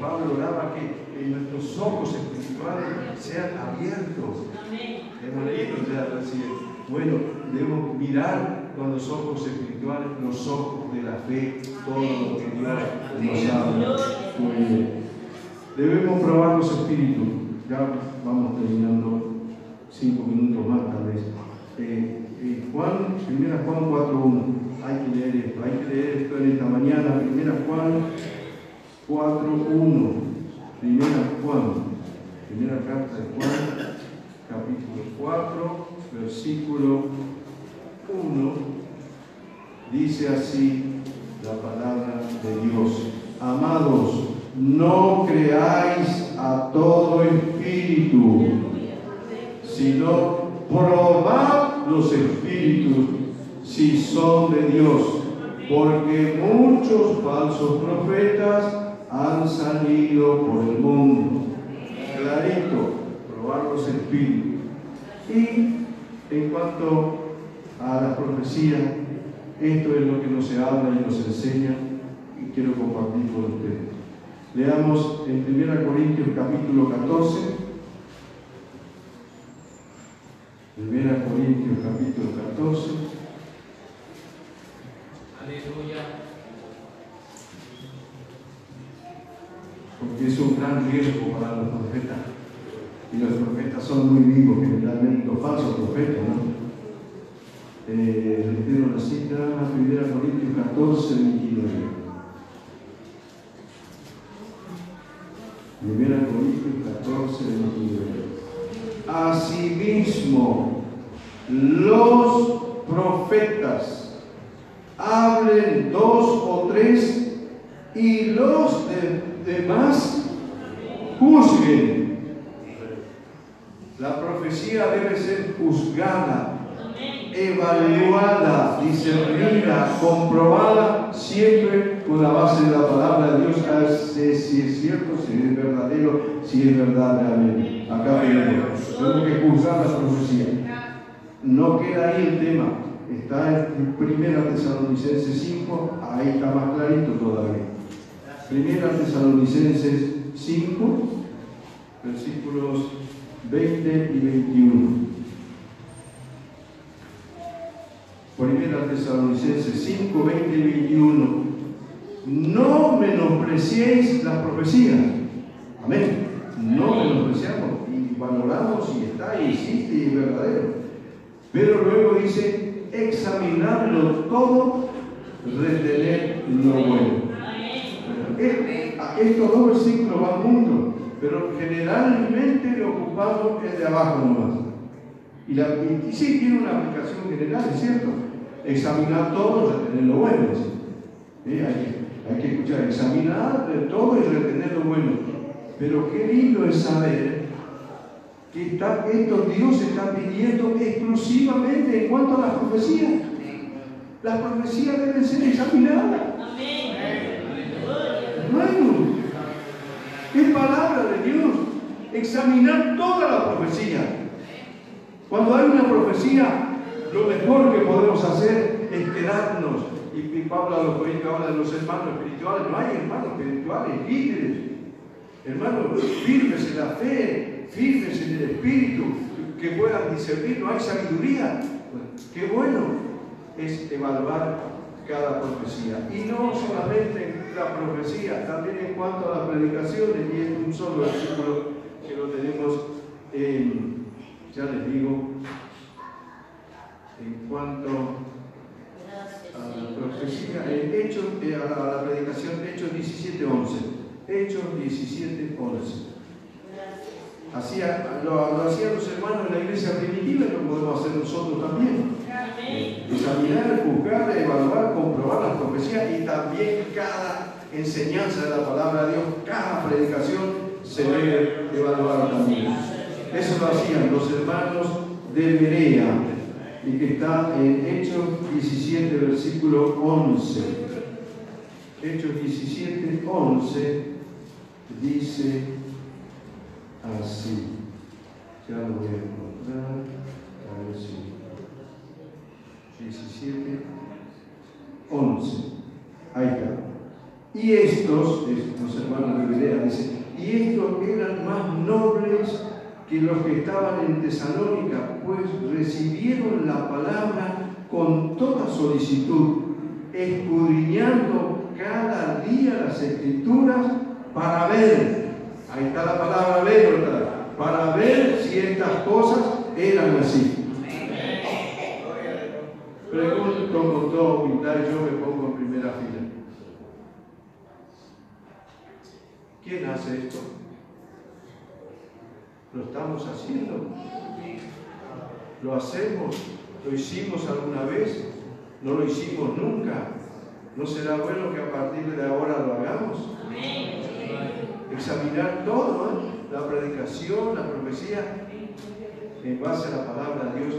Pablo oraba que nuestros ojos espirituales sean abiertos. Hemos leído ya recién. Bueno, debemos mirar con los ojos espirituales, los ojos de la fe, todo lo que Dios nos habla. Debemos probar los espíritus. Ya vamos terminando cinco minutos más tal vez. Eh, eh, Juan, primera Juan 4.1. Hay que leer esto, hay que leer esto en esta mañana. Primera Juan 4.1. Primera Juan. Primera carta de Juan, capítulo 4, versículo 1. Dice así la palabra de Dios. Amados, no creáis a todo espíritu, sino probad los espíritus si son de Dios, porque muchos falsos profetas han salido por el mundo. Clarito, probar los espíritus. Y en cuanto a la profecía, esto es lo que nos se habla y nos enseña y quiero compartir con ustedes. Leamos en 1 Corintios capítulo 14. 1 Corintios capítulo 14. Aleluya. Porque es un gran riesgo para los profetas. Y los profetas son muy vivos, generalmente los falsos profetas, ¿no? Eh, la cita, 1 Corintios 14, 29. Primera Corintios 14, 29. Asimismo, los profetas hablen dos o tres y los demás juzguen. La profecía debe ser juzgada evaluada, discernida, comprobada, siempre con la base de la palabra de Dios, si es cierto, si es verdadero, si es verdad realmente. Acá tenemos, tenemos que juzgar la profecía. No queda ahí el tema, está en Primera Tesalonicenses 5, ahí está más clarito todavía. Primera Tesalonicenses 5, versículos 20 y 21. Primera Tesalonicenses 5, 20 y 21. No menospreciéis las profecías. Amén. No menospreciamos y valoramos si está y existe y es verdadero. Pero luego dice, examinarlo todo, retener lo bueno. Estos dos versículos van juntos, pero generalmente ocupamos el de abajo nomás. Y, la, y sí tiene una aplicación general, es cierto examinar todo, retener lo bueno. Hay, que, escuchar, examinar todo y retener lo bueno. Pero qué lindo es saber que está, esto Dios está pidiendo exclusivamente en cuanto a las profecías. Las profecías deben ser examinadas. Hermano, es palabra de Dios. Examinar toda la profecía. Cuando hay una profecía, lo mejor que podemos hacer es quedarnos. Y Pablo a los Corintios habla de los hermanos espirituales. No hay hermanos espirituales, líderes. Hermanos, firmes en la fe, firmes en el espíritu, que puedan discernir. No hay sabiduría. Qué bueno es evaluar cada profecía. Y no solamente la profecía, también en cuanto a las predicaciones, y es un solo versículo que lo tenemos en, ya les digo, en cuanto a la profecía, en Hechos, eh, a la, predicación, Hechos 17.11. Hechos 17.11. Hacía, lo, lo, hacían los hermanos de la iglesia primitiva y lo podemos hacer nosotros también. Examinar, juzgar, evaluar, comprobar las profecías y también cada enseñanza de la palabra de Dios, cada predicación se debe evaluar también. Eso lo hacían los hermanos de Berea y que está en Hechos 17, versículo 11. Hechos 17, 11 dice así. Ya lo voy a encontrar. A ver si. 17, 11. Ahí está. Y estos, los hermanos de Berea dicen, y estos eran más nobles que los que estaban en Tesalónica, pues recibieron la palabra con toda solicitud, escudriñando cada día las escrituras para ver, ahí está la palabra ver. Para ver si estas cosas eran así. Pregunto con toda humildad, yo me pongo en primera fila. ¿Quién hace esto? ¿Lo estamos haciendo? ¿Lo hacemos? ¿Lo hicimos alguna vez? ¿No lo hicimos nunca? ¿No será bueno que a partir de ahora lo hagamos? Examinar todo, ¿eh? la predicación, la profecía, en base a la palabra de Dios.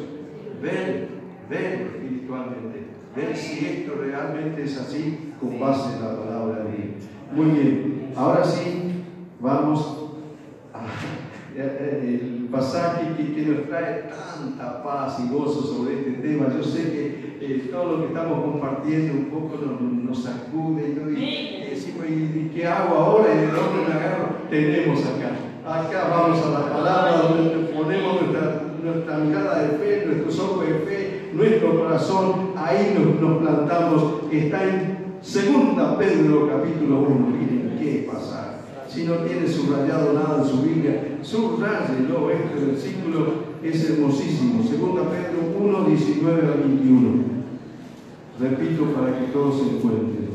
Ver, ver espiritualmente, ver si esto realmente es así con base en la palabra de Dios. Muy bien, ahora sí, vamos a el pasaje que, nos trae tanta paz y gozo sobre este tema. Yo sé que eh, todo lo que estamos compartiendo un poco nos, sacude y, decimos, ¿y, qué hago ahora? ¿Y de dónde me agarro? Tenemos acá. Acá vamos a la palabra donde ponemos nuestra, nuestra mirada de fe, nuestros ojos de fe, nuestro corazón, ahí nos, nos plantamos. Está en Segunda Pedro capítulo 1. Miren qué pasa si no tiene subrayado nada en su Biblia, subrayelo, este versículo es hermosísimo. Segunda Pedro 1, 19 al 21. Repito para que todos se encuentren.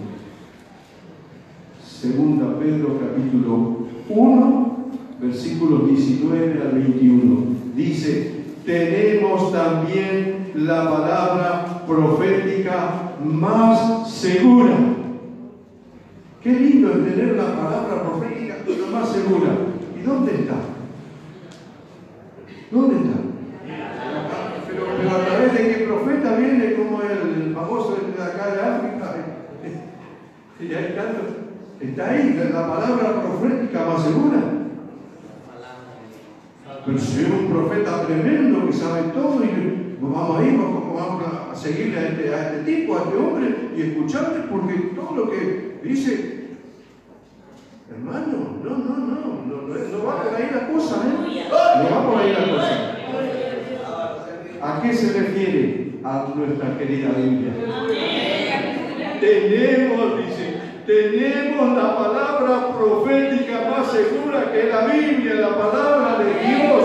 Segunda Pedro capítulo 1, versículos 19 al 21. Dice, tenemos también la palabra profética más segura. Qué lindo es tener la palabra profética más segura. ¿Y dónde está? ¿Dónde está? Pero, a través de qué profeta viene como el, famoso de acá de África. Está, ahí la palabra profética más segura. Pero si es un profeta tremendo que sabe todo y vamos a ir, vamos a seguirle este, a este tipo, a este hombre y escucharle porque todo lo que dice Hermano, no, no, no, no, no, va por ahí la cosa, ¿eh? No va por ahí la cosa. ¿A qué se refiere? A nuestra querida Biblia. Tenemos, dice, tenemos la palabra profética más segura que la Biblia, la palabra de Dios.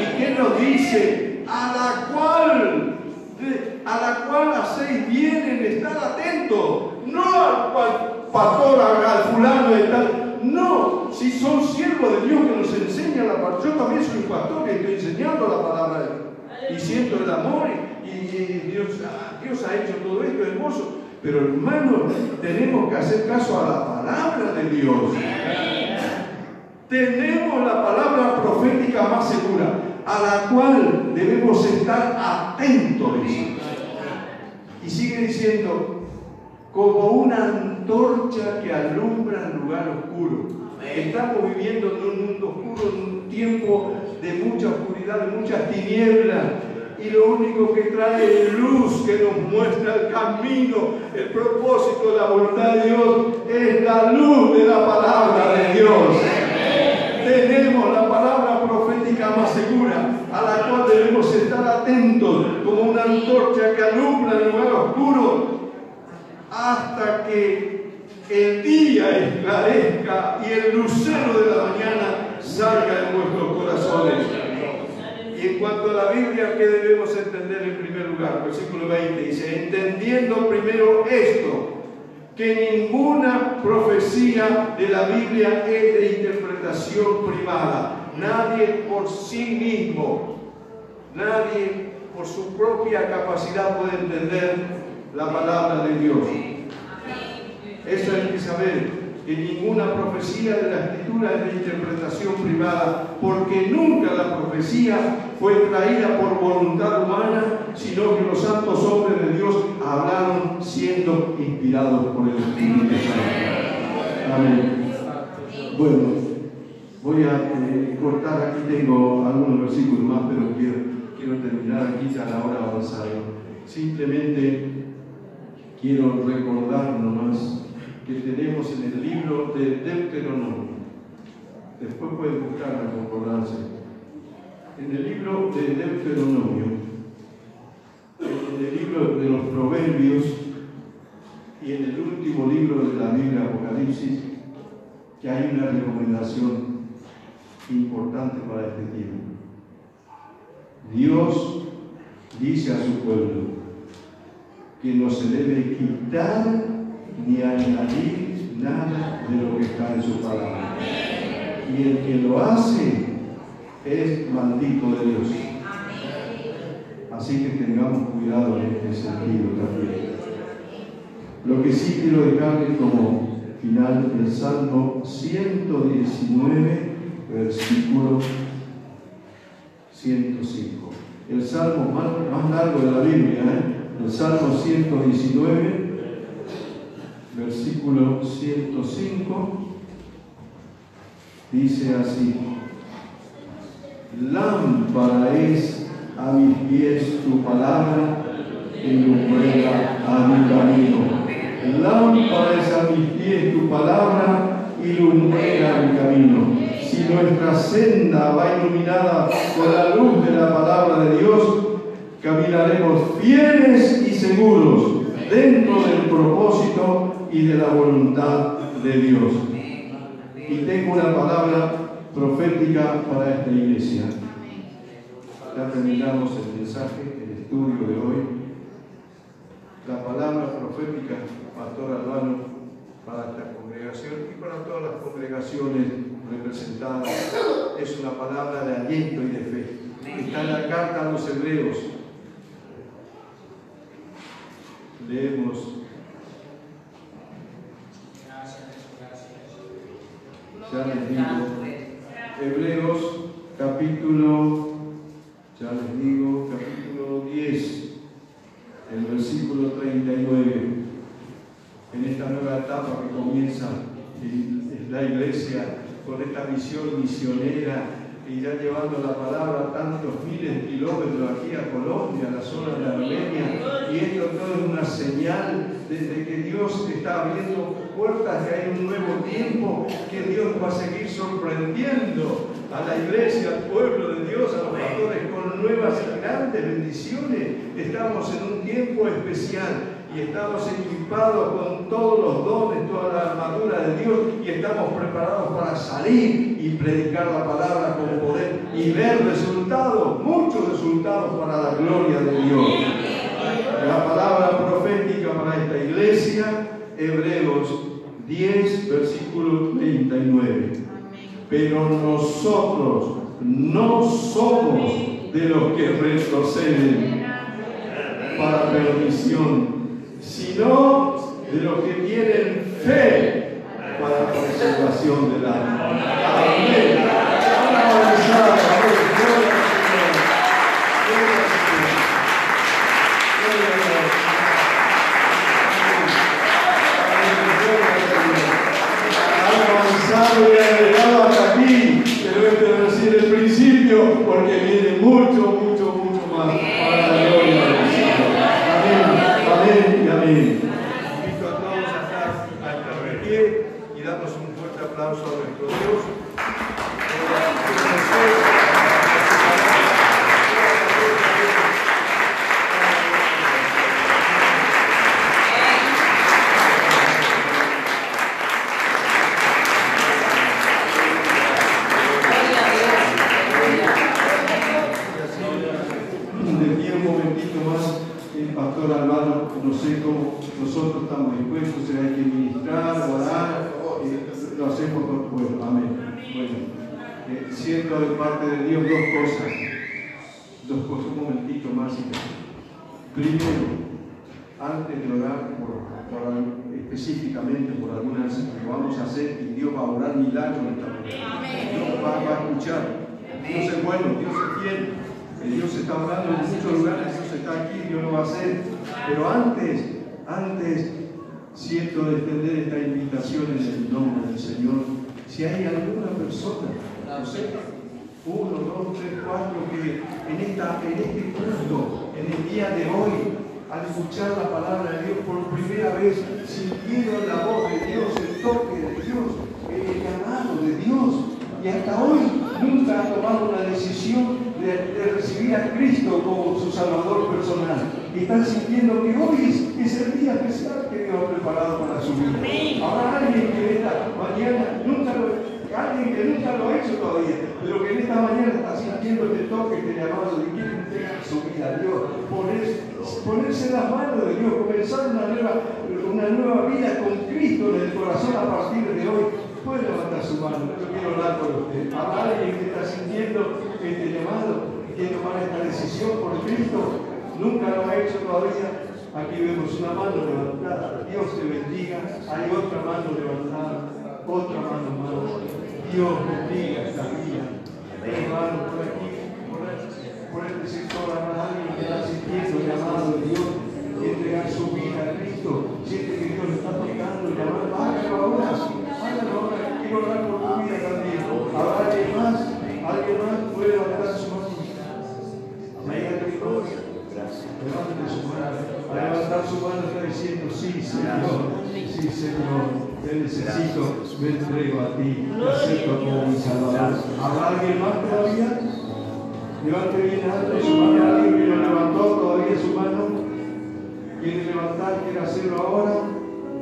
¿Y qué nos dice? A la cual, a la cual hacéis bien en estar atento, no al pastor, al fulano de tal no, si son siervos de Dios que nos enseñan la palabra. Yo también soy pastor y estoy enseñando la palabra de Dios. Y siento el amor y, Dios, ah, Dios ha hecho todo esto hermoso. Pero hermanos, tenemos que hacer caso a la palabra de Dios. Tenemos la palabra profética más segura, a la cual debemos estar atentos. Y sigue diciendo, como una antorcha que alumbra el lugar oscuro. Estamos viviendo en un mundo oscuro, en un tiempo de mucha oscuridad, de muchas tinieblas. Y lo único que trae es luz que nos muestra el camino, el propósito, la voluntad de Dios, es la luz de la palabra de Dios. Tenemos la palabra profética más segura, a la cual debemos estar atentos, como una antorcha que alumbra el lugar oscuro, hasta que el día esclarezca y el lucero de la mañana salga de vuestros corazones. Y en cuanto a la Biblia, ¿qué debemos entender en primer lugar? Versículo 20 dice, entendiendo primero esto, que ninguna profecía de la Biblia es de interpretación privada. Nadie por sí mismo, nadie por su propia capacidad puede entender la palabra de Dios. Eso hay que saber, que ninguna profecía de la escritura es de interpretación privada, porque nunca la profecía fue traída por voluntad humana, sino que los santos hombres de Dios hablaron siendo inspirados por el Espíritu Santo. Amén. Bueno, voy a eh, cortar, aquí tengo algunos versículos más, pero quiero, quiero terminar aquí ya a la hora avanzada. Simplemente quiero recordar nomás que tenemos en el libro de Deuteronomio. Después pueden buscar la concordancia. En el libro de Deuteronomio, en el libro de los Proverbios y en el último libro de la Biblia Apocalipsis, que hay una recomendación importante para este tiempo. Dios dice a su pueblo que no se debe quitar ni añadir nada de lo que está en su palabra. Y el que lo hace es maldito de Dios. Así que tengamos cuidado en este sentido también. Lo que sí quiero dejarles como final el Salmo 119, versículo 105. El salmo más, más largo de la Biblia, ¿eh? El Salmo 119, versículo 105, dice así, lámpara es a mis pies tu palabra y lumbrera a mi camino. Lámpara es a mis pies tu palabra y lumbrera mi camino. Si nuestra senda va iluminada con la luz de la palabra de Dios, caminaremos fieles y seguros dentro del propósito y de la voluntad de Dios. Y tengo una palabra profética para esta iglesia. Ya terminamos el mensaje, el estudio de hoy. La palabra profética, Pastor Albano, para esta congregación y para todas las congregaciones representadas, es una palabra de aliento y de fe. Está en la carta a los hebreos. Leemos. Ya les digo, Hebreos capítulo, ya les digo, capítulo 10, el versículo 39, en esta nueva etapa que comienza la iglesia con esta visión misionera y ya llevando la palabra tantos miles de kilómetros aquí a Colombia, a la zona de Armenia, y esto todo es una señal de, de, que Dios está abriendo puertas, que hay un nuevo tiempo, que Dios va a seguir sorprendiendo a la iglesia, al pueblo de Dios, a los pastores con nuevas y grandes bendiciones. Estamos en un tiempo especial y estamos equipados con todos los dones, toda la armadura de Dios y estamos preparados para salir y predicar la palabra con poder y ver resultados, muchos resultados para la gloria de Dios. La palabra profética para esta iglesia, Hebreos 10, versículo 39. Pero nosotros no somos de los que retroceden para perdición, sino de los que tienen fe para conservación del alma. Amén. Hallelujah. Primero, antes de orar por, por específicamente por algunas que vamos a hacer, y Dios va a orar milagros en esta mañana. Dios va, va a escuchar. Dios es bueno, Dios es fiel. Dios está hablando en muchos lugares, Dios está aquí, Dios lo va a hacer. Pero antes, antes, siento de extender esta invitación en el nombre del Señor. Si hay alguna persona, no sé, uno, dos, tres, cuatro, que en, esta, en este culto, en el día de hoy, al escuchar la palabra de Dios por primera vez, sintieron la voz de Dios, el toque de Dios, el llamado de Dios, y hasta hoy nunca han tomado una decisión de, de recibir a Cristo como su Salvador personal. Y están sintiendo que hoy es, es el día especial que Dios ha preparado para su vida. Habrá alguien que esta mañana nunca lo, alguien que nunca lo ha hecho todavía, pero que en esta mañana está sintiendo este toque, este llamado de quiere entregar su vida a Dios, ponerse, las manos de Dios, comenzar una nueva, una nueva vida con Cristo en el corazón a partir de hoy. Puede levantar su mano, yo quiero hablar con usted. Habrá alguien que está sintiendo este llamado, quiere tomar esta decisión por Cristo, nunca lo ha hecho todavía. Aquí vemos una mano levantada. Dios te bendiga. Hay otra mano levantada. Otra mano más. Dios bendiga esta vida. Hermano, por aquí, por este sector, habrá alguien que está sintiendo el llamado de Dios y entregar su vida a Cristo. Siente que Dios le está tocando, llamando. Hágalo ahora. Hágalo ahora. Quiero orar por tu vida también. Habrá alguien más. Alguien más puede levantar su mano. Amén. Levante su mano. Al levantar su mano está diciendo, sí, Señor, sí, Señor, te necesito, me entrego a ti, te acepto como mi Salvador. ¿Habrá alguien más todavía? Levante bien alto su mano. ¿Alguien que no levantó todavía su mano? ¿Quiere levantar? ¿Quiere hacerlo ahora?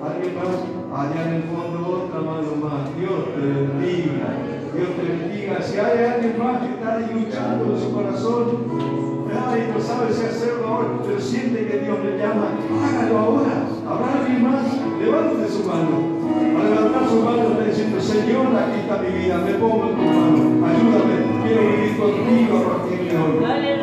¿Alguien más? Allá en el fondo otra mano más. Dios te bendiga. Dios te bendiga. Si hay alguien más que está ahí luchando en su corazón, Ay, no sabe si hacerlo ahora, pero siente que Dios le llama, hágalo ahora. ¿Habrá alguien más? Levante su mano. Al levantar su mano está diciendo, Señor, aquí está mi vida, me pongo en tu mano. Ayúdame, quiero vivir contigo a partir de hoy.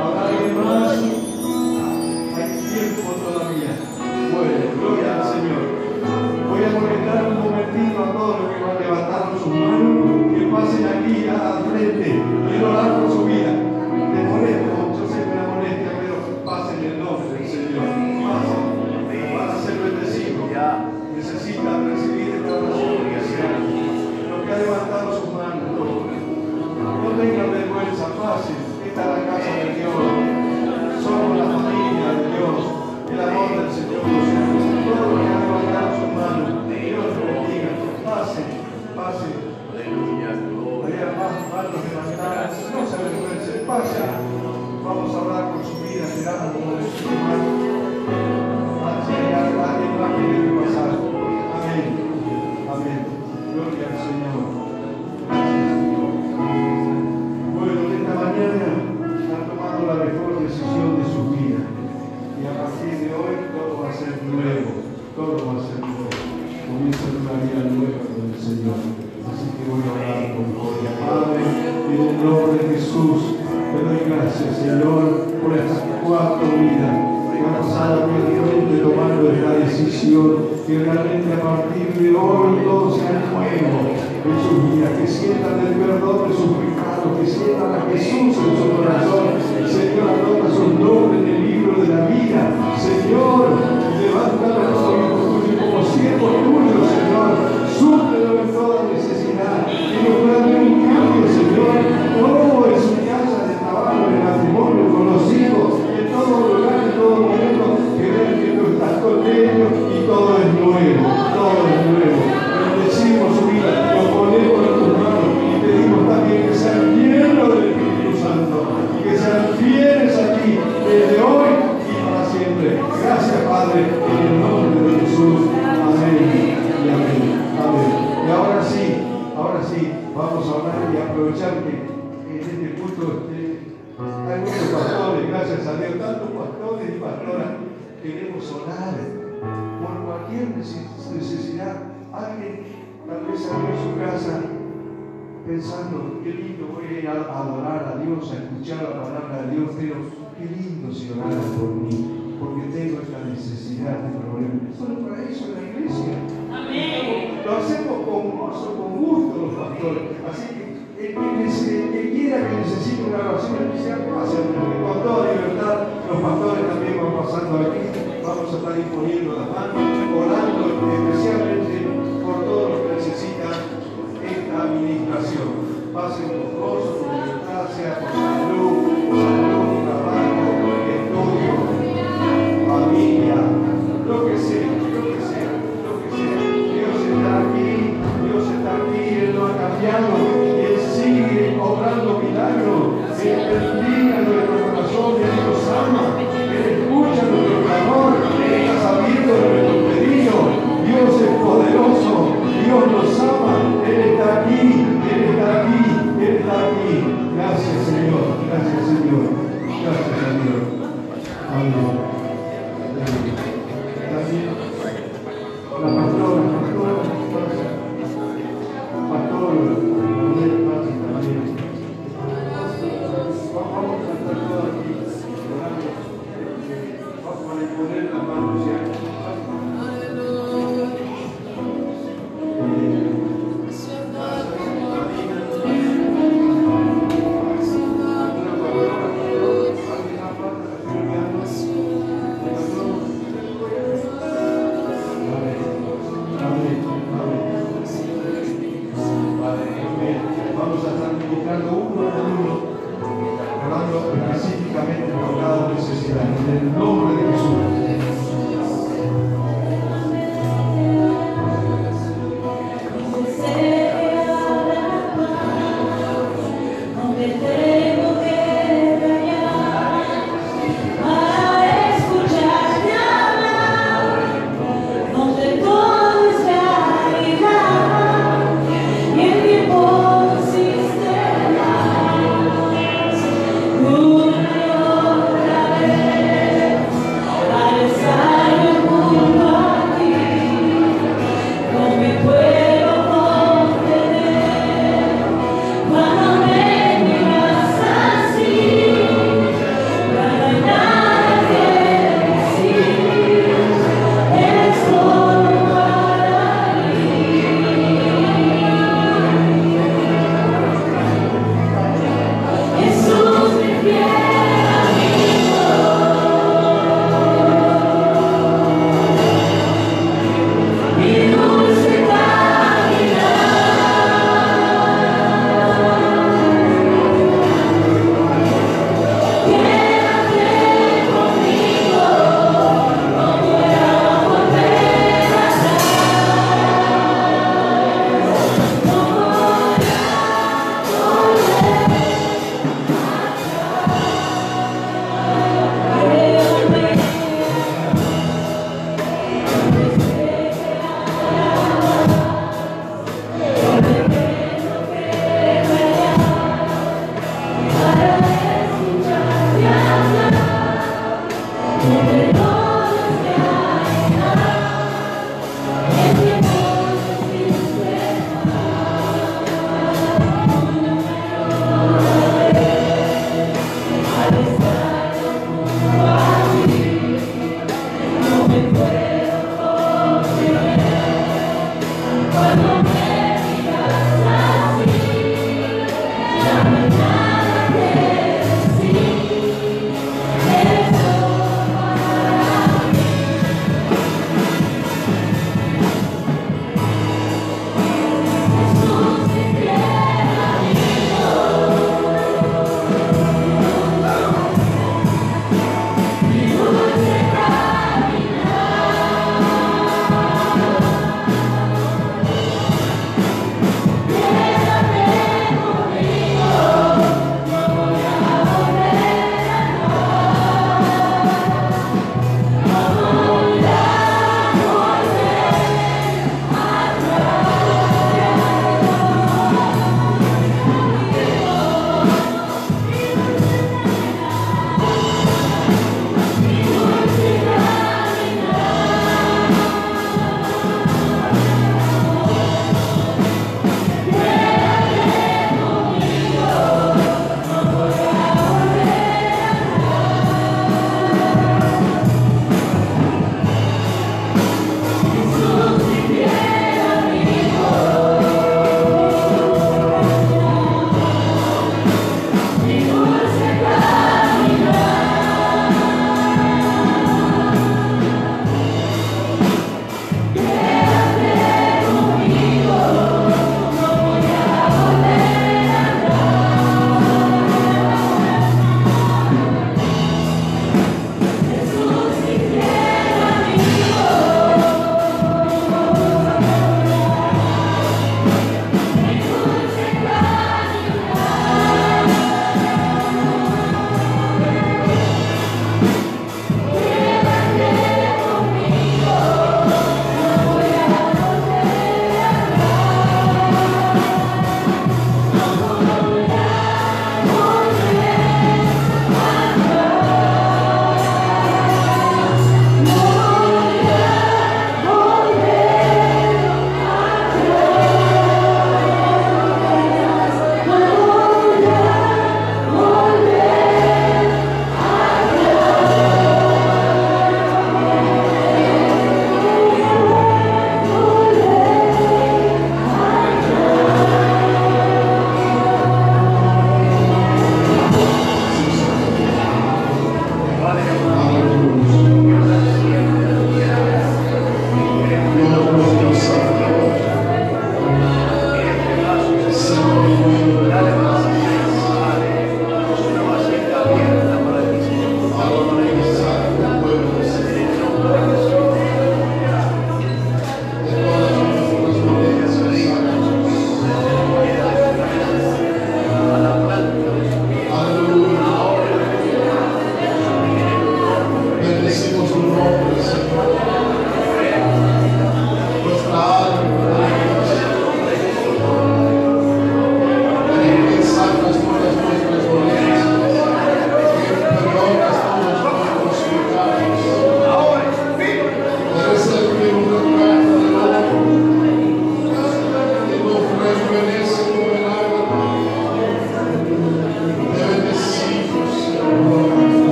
De Jesús, te doy gracias, Señor, por estas cuatro vidas que han pasado firmemente tomando esta decisión. Que realmente a partir de hoy todo sea nuevo en sus vidas. Que sientan el perdón de sus pecados. Que sientan a Jesús en su corazón. Señor, anota sus nombres en el libro de la vida. Señor, levanta